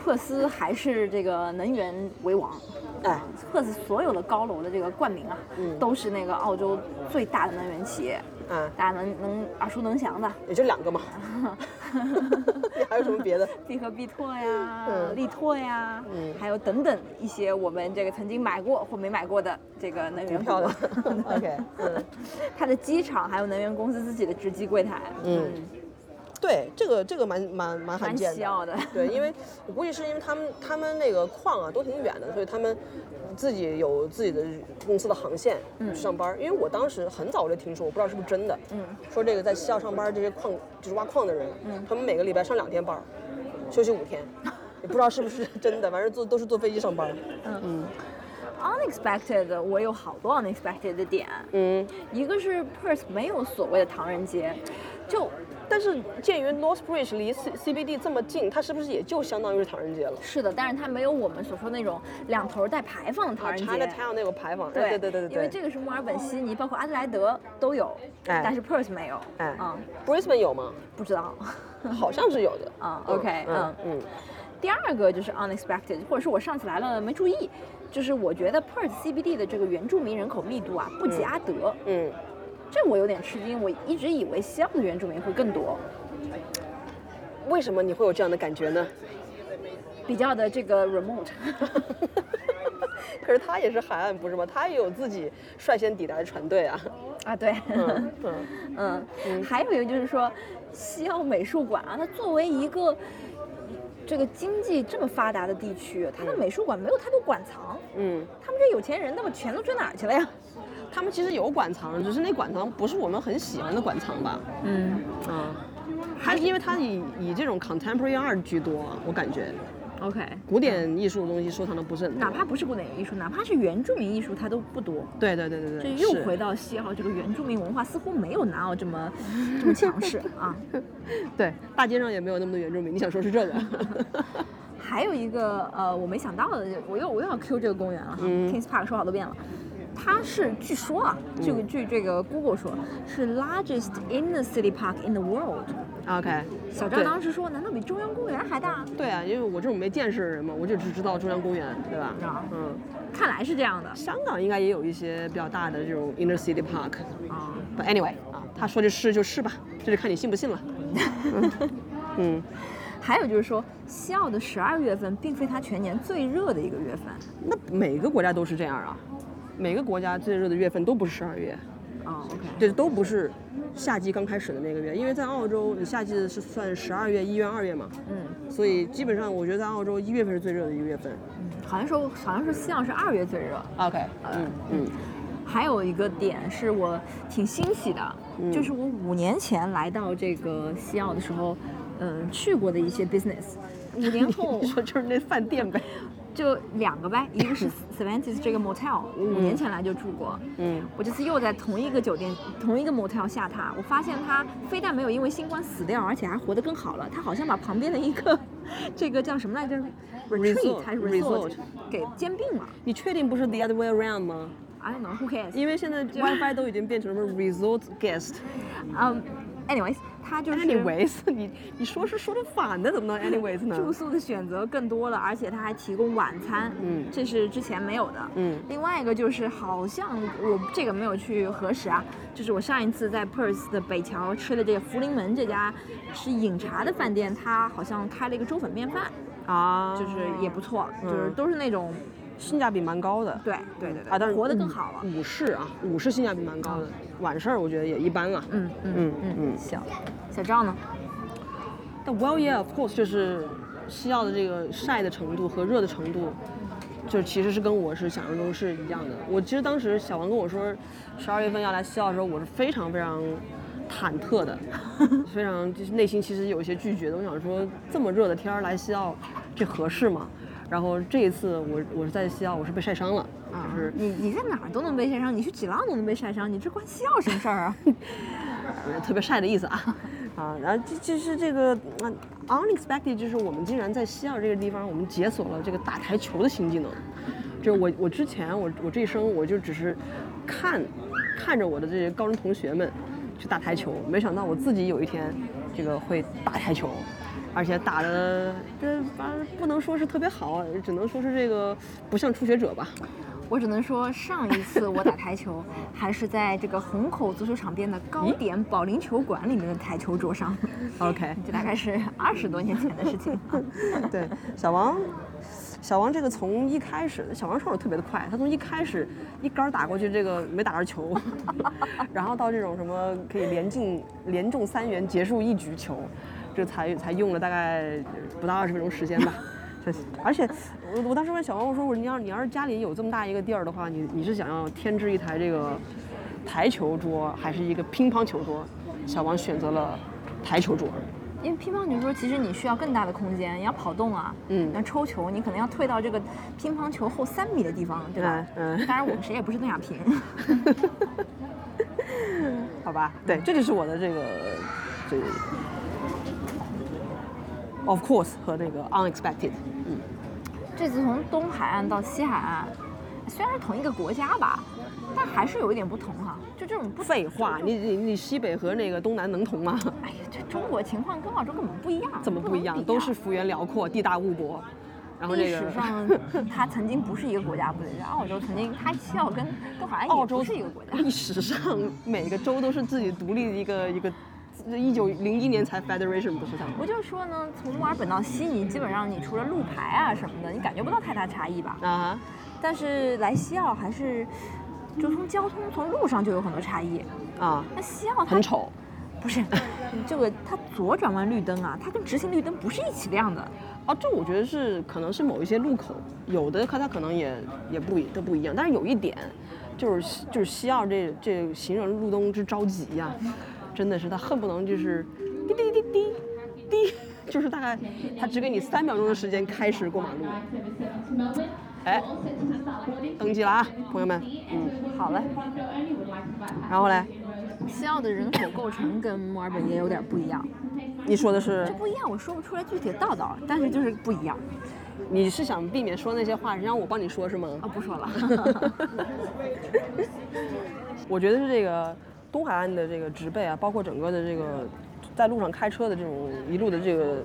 珀斯还是这个能源为王。哎，珀斯所有的高楼的这个冠名啊，都是那个澳洲最大的能源企业。嗯，大家能能耳熟能详的，也就两个嘛。还有什么别的？必和必拓呀，力拓呀，嗯，还有等等一些我们这个曾经买过或没买过的这个能源票的。OK，嗯，它的机场还有能源公司自己的直机柜台。嗯。对，这个这个蛮蛮蛮罕见的。对，因为 我估计是因为他们他们那个矿啊都挺远的，所以他们自己有自己的公司的航线去上班。因为我当时很早我就听说，我不知道是不是真的，嗯，说这个在西澳上班这些矿就是挖矿的人，嗯，他们每个礼拜上两天班，休息五天，也不知道是不是真的，反正坐都是坐飞机上班。嗯嗯，unexpected，我有好多 unexpected 的点。嗯，一个是 Perth 没有所谓的唐人街，就。但是鉴于 North Bridge 离 C CBD 这么近，它是不是也就相当于是唐人街了？是的，但是它没有我们所说那种两头带牌坊的唐人街。Chinatown 那个牌坊。对对对对对。因为这个是墨尔本、悉尼，包括阿德莱德都有，但是 Perth 没有。哎，嗯，Brisbane 有吗？不知道，好像是有的。啊，OK，嗯嗯。第二个就是 unexpected，或者是我上次来了没注意，就是我觉得 Perth CBD 的这个原住民人口密度啊不及阿德。嗯。这我有点吃惊，我一直以为西澳的原住民会更多。为什么你会有这样的感觉呢？比较的这个 remote。可是他也是海岸，不是吗？他也有自己率先抵达的船队啊。啊，对。嗯嗯。还有一个就是说，西澳美术馆啊，它作为一个这个经济这么发达的地区，它的美术馆没有太多馆藏。嗯。他们这有钱人，那么钱都追哪儿去了呀？他们其实有馆藏，只是那馆藏不是我们很喜欢的馆藏吧？嗯啊，还是因为它以以这种 contemporary art 居多，我感觉。OK，古典艺术的东西收藏的不是很多。哪怕不是古典艺术，哪怕是原住民艺术，它都不多。对对对对对。这又回到西澳，这个原住民文化似乎没有南澳这么 这么强势啊。对，大街上也没有那么多原住民。你想说是这个？还有一个呃，我没想到的，我又我又要 Q 这个公园了。Kings Park 说好多遍了。它是据说啊，这个据这个 Google 说，是 largest inner city park in the world。OK，小张当时说，难道比中央公园还大？对啊，因为我这种没见识的人嘛，我就只知道中央公园，对吧？嗯，看来是这样的。香港应该也有一些比较大的这种 inner city park。啊，But anyway，啊，他说的是就是吧，这就看你信不信了。嗯，还有就是说，西澳的十二月份并非它全年最热的一个月份。那每个国家都是这样啊？每个国家最热的月份都不是十二月，哦，OK，对，都不是夏季刚开始的那个月，因为在澳洲，你夏季是算十二月、一月、二月嘛，嗯，所以基本上我觉得在澳洲一月份是最热的一个月份，嗯，好像说好像是西澳是二月最热，OK，嗯嗯，还有一个点是我挺欣喜的，就是我五年前来到这个西澳的时候，嗯，去过的一些 business，五年后 说就是那饭店呗。就两个呗，一个是 s v a n t i s 这个 motel，我五年前来就住过。嗯，我这次又在同一个酒店、同一个 motel 下榻，我发现他非但没有因为新冠死掉，而且还活得更好了。他好像把旁边的一个这个叫什么来着，retreat 还是 resort 给兼并了。你确定不是 the other way around 吗？I don't know，who cares？因为现在 WiFi 都已经变成什么 resort guest。嗯，anyways。他就是 anyways，你你说是说的反的，怎么能 anyways 呢？住宿的选择更多了，而且他还提供晚餐，嗯，这是之前没有的，嗯。另外一个就是好像我这个没有去核实啊，就是我上一次在 Perth 的北桥吃的这个福临门这家是饮茶的饭店，他好像开了一个粥粉面饭，啊，就是也不错，就是都是那种。性价比蛮高的，对对对对，啊，但是活得更好了。午市啊，午市性价比蛮高的，晚市我觉得也一般了。嗯嗯嗯嗯，行。小赵呢？但 Well yeah of course，就是西药的这个晒的程度和热的程度，就其实是跟我是想象中是一样的。我其实当时小王跟我说十二月份要来西澳的时候，我是非常非常忐忑的，非常就是内心其实有一些拒绝的。我想说这么热的天儿来西澳，这合适吗？然后这一次我我是在西澳，我是被晒伤了啊！就是你你在哪儿都能被晒伤，你去几浪都能被晒伤，你这关西澳什么事儿啊？特别晒的意思啊 啊！然后就就是这个 unexpected，就是我们竟然在西澳这个地方，我们解锁了这个打台球的新技能。就我我之前我我这一生我就只是看看着我的这些高中同学们去打台球，没想到我自己有一天这个会打台球。而且打的这反正不能说是特别好，只能说是这个不像初学者吧。我只能说上一次我打台球还是在这个虹口足球场边的高点保龄球馆里面的台球桌上。OK，这大概是二十多年前的事情。对，小王，小王这个从一开始，小王上手特别的快，他从一开始一杆打过去，这个没打着球，然后到这种什么可以连进连中三元结束一局球。这才才用了大概不到二十分钟时间吧，而且我我当时问小王我说我说你要你要是家里有这么大一个地儿的话，你你是想要添置一台这个台球桌还是一个乒乓球桌？小王选择了台球桌，因为乒乓球桌其实你需要更大的空间，你要跑动啊，嗯，要抽球，你可能要退到这个乒乓球后三米的地方，对吧？嗯，当然我们谁也不是邓亚萍，好吧，对，这就是我的这个。对对对。Of course 和那个 unexpected，嗯。这次从东海岸到西海岸，虽然是同一个国家吧，但还是有一点不同哈。就这种不废话，你你你西北和那个东南能同吗？哎呀，这中国情况跟澳洲根本不一样。怎么不一样？都是幅员辽阔，地大物博。然后历史上，它曾经不是一个国家，不对，澳洲曾经它需要跟东海岸澳洲是一个国家。历史上每个州都是自己独立的一个一个。一九零一年才 Federation 不是他们？我就说呢，从墨尔本到悉尼，基本上你除了路牌啊什么的，你感觉不到太大差异吧？啊。但是来西澳还是，就从交通从路上就有很多差异。啊。那西澳很丑。不是，这个它左转弯绿灯啊，它跟直行绿灯不是一起亮的。啊，这我觉得是可能是某一些路口，有的它它可能也也不都不一样。但是有一点，就是就是西澳这这行人路灯之着急呀。真的是他恨不能就是滴滴滴滴滴，就是大概他只给你三秒钟的时间开始过马路。哎，登记了啊，朋友们。嗯，好嘞。然后嘞？西澳的人口构成跟墨尔本也有点不一样。你说的是？这不一样，我说不出来具体的道道，但是就是不一样。你是想避免说那些话，让我帮你说是吗？啊，不说了。我觉得是这个。东海岸的这个植被啊，包括整个的这个在路上开车的这种一路的这个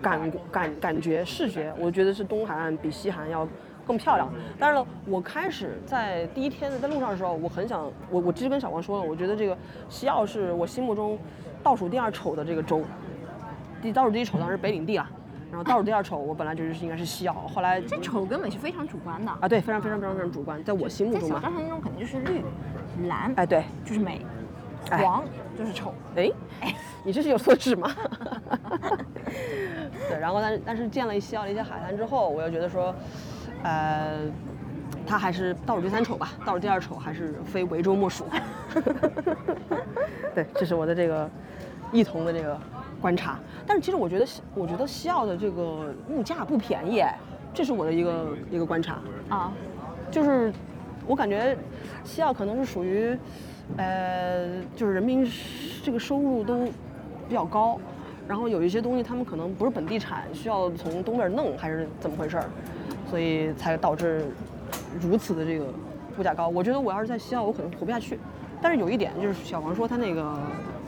感感感觉视觉，我觉得是东海岸比西海岸要更漂亮。但是呢，我开始在第一天在路上的时候，我很想我我其实跟小王说了，我觉得这个西澳是我心目中倒数第二丑的这个州，第倒数第一丑当然是北领地了，然后倒数第二丑我本来觉得是应该是西澳，后来这丑根本是非常主观的啊，对，非常非常非常非常主观，在我心目中嘛，在小张中肯定就是绿。蓝哎对，就是美，黄就是丑哎哎，你这是有所指吗？对，然后但是但是见了西澳的一些海滩之后，我又觉得说，呃，他还是倒数第三丑吧，倒数第二丑还是非维州莫属。对，这是我的这个异同的这个观察。但是其实我觉得我觉得西澳的这个物价不便宜，这是我的一个一个观察啊，就是。我感觉西澳可能是属于，呃，就是人民这个收入都比较高，然后有一些东西他们可能不是本地产，需要从东边弄还是怎么回事儿，所以才导致如此的这个物价高。我觉得我要是在西澳，我可能活不下去。但是有一点就是小王说他那个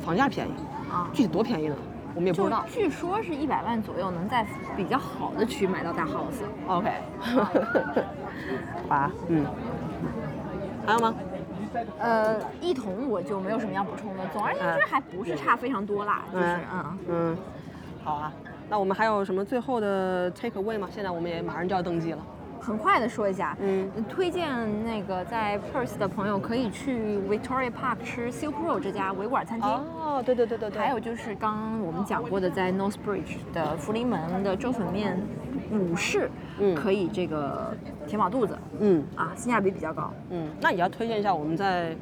房价便宜啊，具体多便宜呢？我们也不知道。据说是一百万左右能在比较好的区买到大 house。OK。好吧，嗯。还有吗？呃，一同我就没有什么要补充的。总而言之，还不是差非常多啦，就是嗯嗯。好啊，那我们还有什么最后的 take away 吗？现在我们也马上就要登记了。很快的说一下，嗯，推荐那个在 Perth 的朋友可以去 Victoria Park 吃 Silk Road 这家维吾尔餐厅。哦，对对对对对。还有就是刚刚我们讲过的，在 North Bridge 的福临门的粥粉面武士，嗯，可以这个填饱肚子，嗯，啊，性价比比较高，嗯，那也要推荐一下我们在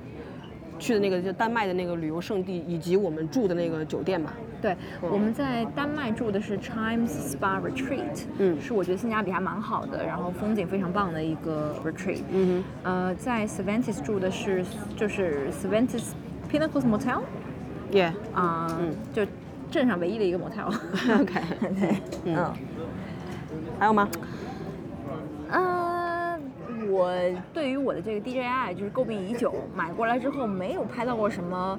去的那个就丹麦的那个旅游胜地，以及我们住的那个酒店吧。对，我们在丹麦住的是 Chimes Spa Retreat，嗯，是我觉得性价比还蛮好的，然后风景非常棒的一个 retreat。嗯哼，呃，在 Sventis 住的是就是 Sventis Pinnacles Motel，Yeah，啊，就镇上唯一的一个 motel。OK，对，嗯，还有吗？呃，我对于我的这个 DJI 就是诟病已久，买过来之后没有拍到过什么。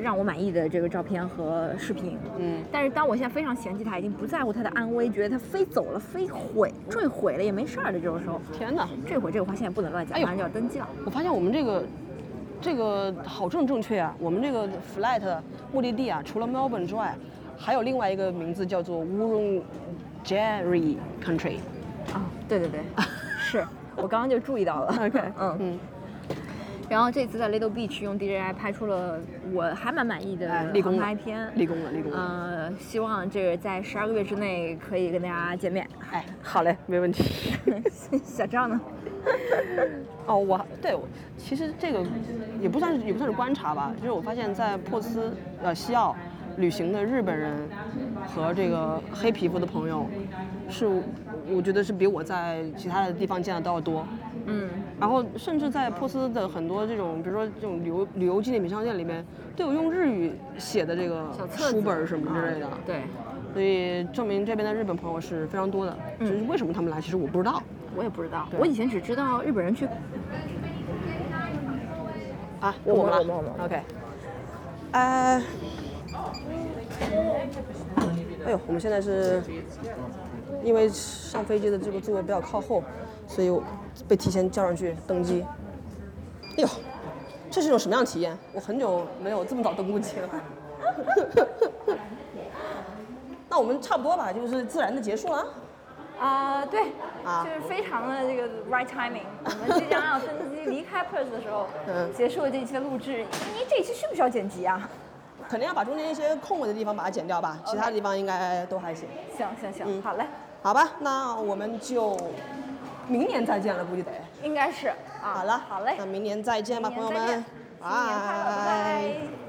让我满意的这个照片和视频，嗯，但是当我现在非常嫌弃它，已经不在乎它的安危，觉得它飞走了、飞毁、坠毁了也没事儿的这种时候，天哪！坠毁这个话现在不能乱讲，马上就要登机了。我发现我们这个这个好正正确啊，我们这个 flight 目的地啊，除了 Melbourne 之外，还有另外一个名字叫做 Wurundjeri Country。啊，对对对，是我刚刚就注意到了。OK，嗯嗯。然后这次在 Little Beach 用 DJI 拍出了我还蛮满意的航拍片，立功了，立功了。呃，希望这在十二个月之内可以跟大家见面。哎，好嘞，没问题。小赵呢？哦，我对，其实这个也不算是也不算是观察吧，就是我发现，在珀斯呃西澳旅行的日本人和这个黑皮肤的朋友，是我觉得是比我在其他的地方见的都要多。嗯，然后甚至在珀斯的很多这种，比如说这种旅游旅游纪念品商店里面，都有用日语写的这个书本什么之类的。对，所以证明这边的日本朋友是非常多的。就是为什么他们来，其实我不知道。我也不知道，我以前只知道日本人去。啊，我们了，OK。呃，哎呦，我们现在是因为上飞机的这个座位比较靠后，所以被提前叫上去登机。哎呦，这是一种什么样的体验？我很久没有这么早登过机了。那我们差不多吧，就是自然的结束了。啊，对，就是非常的这个 right timing。我们即将要登机离开 Perth 的时候，结束了这一期的录制。你这一期需不需要剪辑啊？肯定要把中间一些空位的地方把它剪掉吧，其他的地方应该都还行。行行行，好嘞。好吧，那我们就明年再见了。估计得应该是啊。好了，好嘞，那明年再见吧，朋友们。拜拜。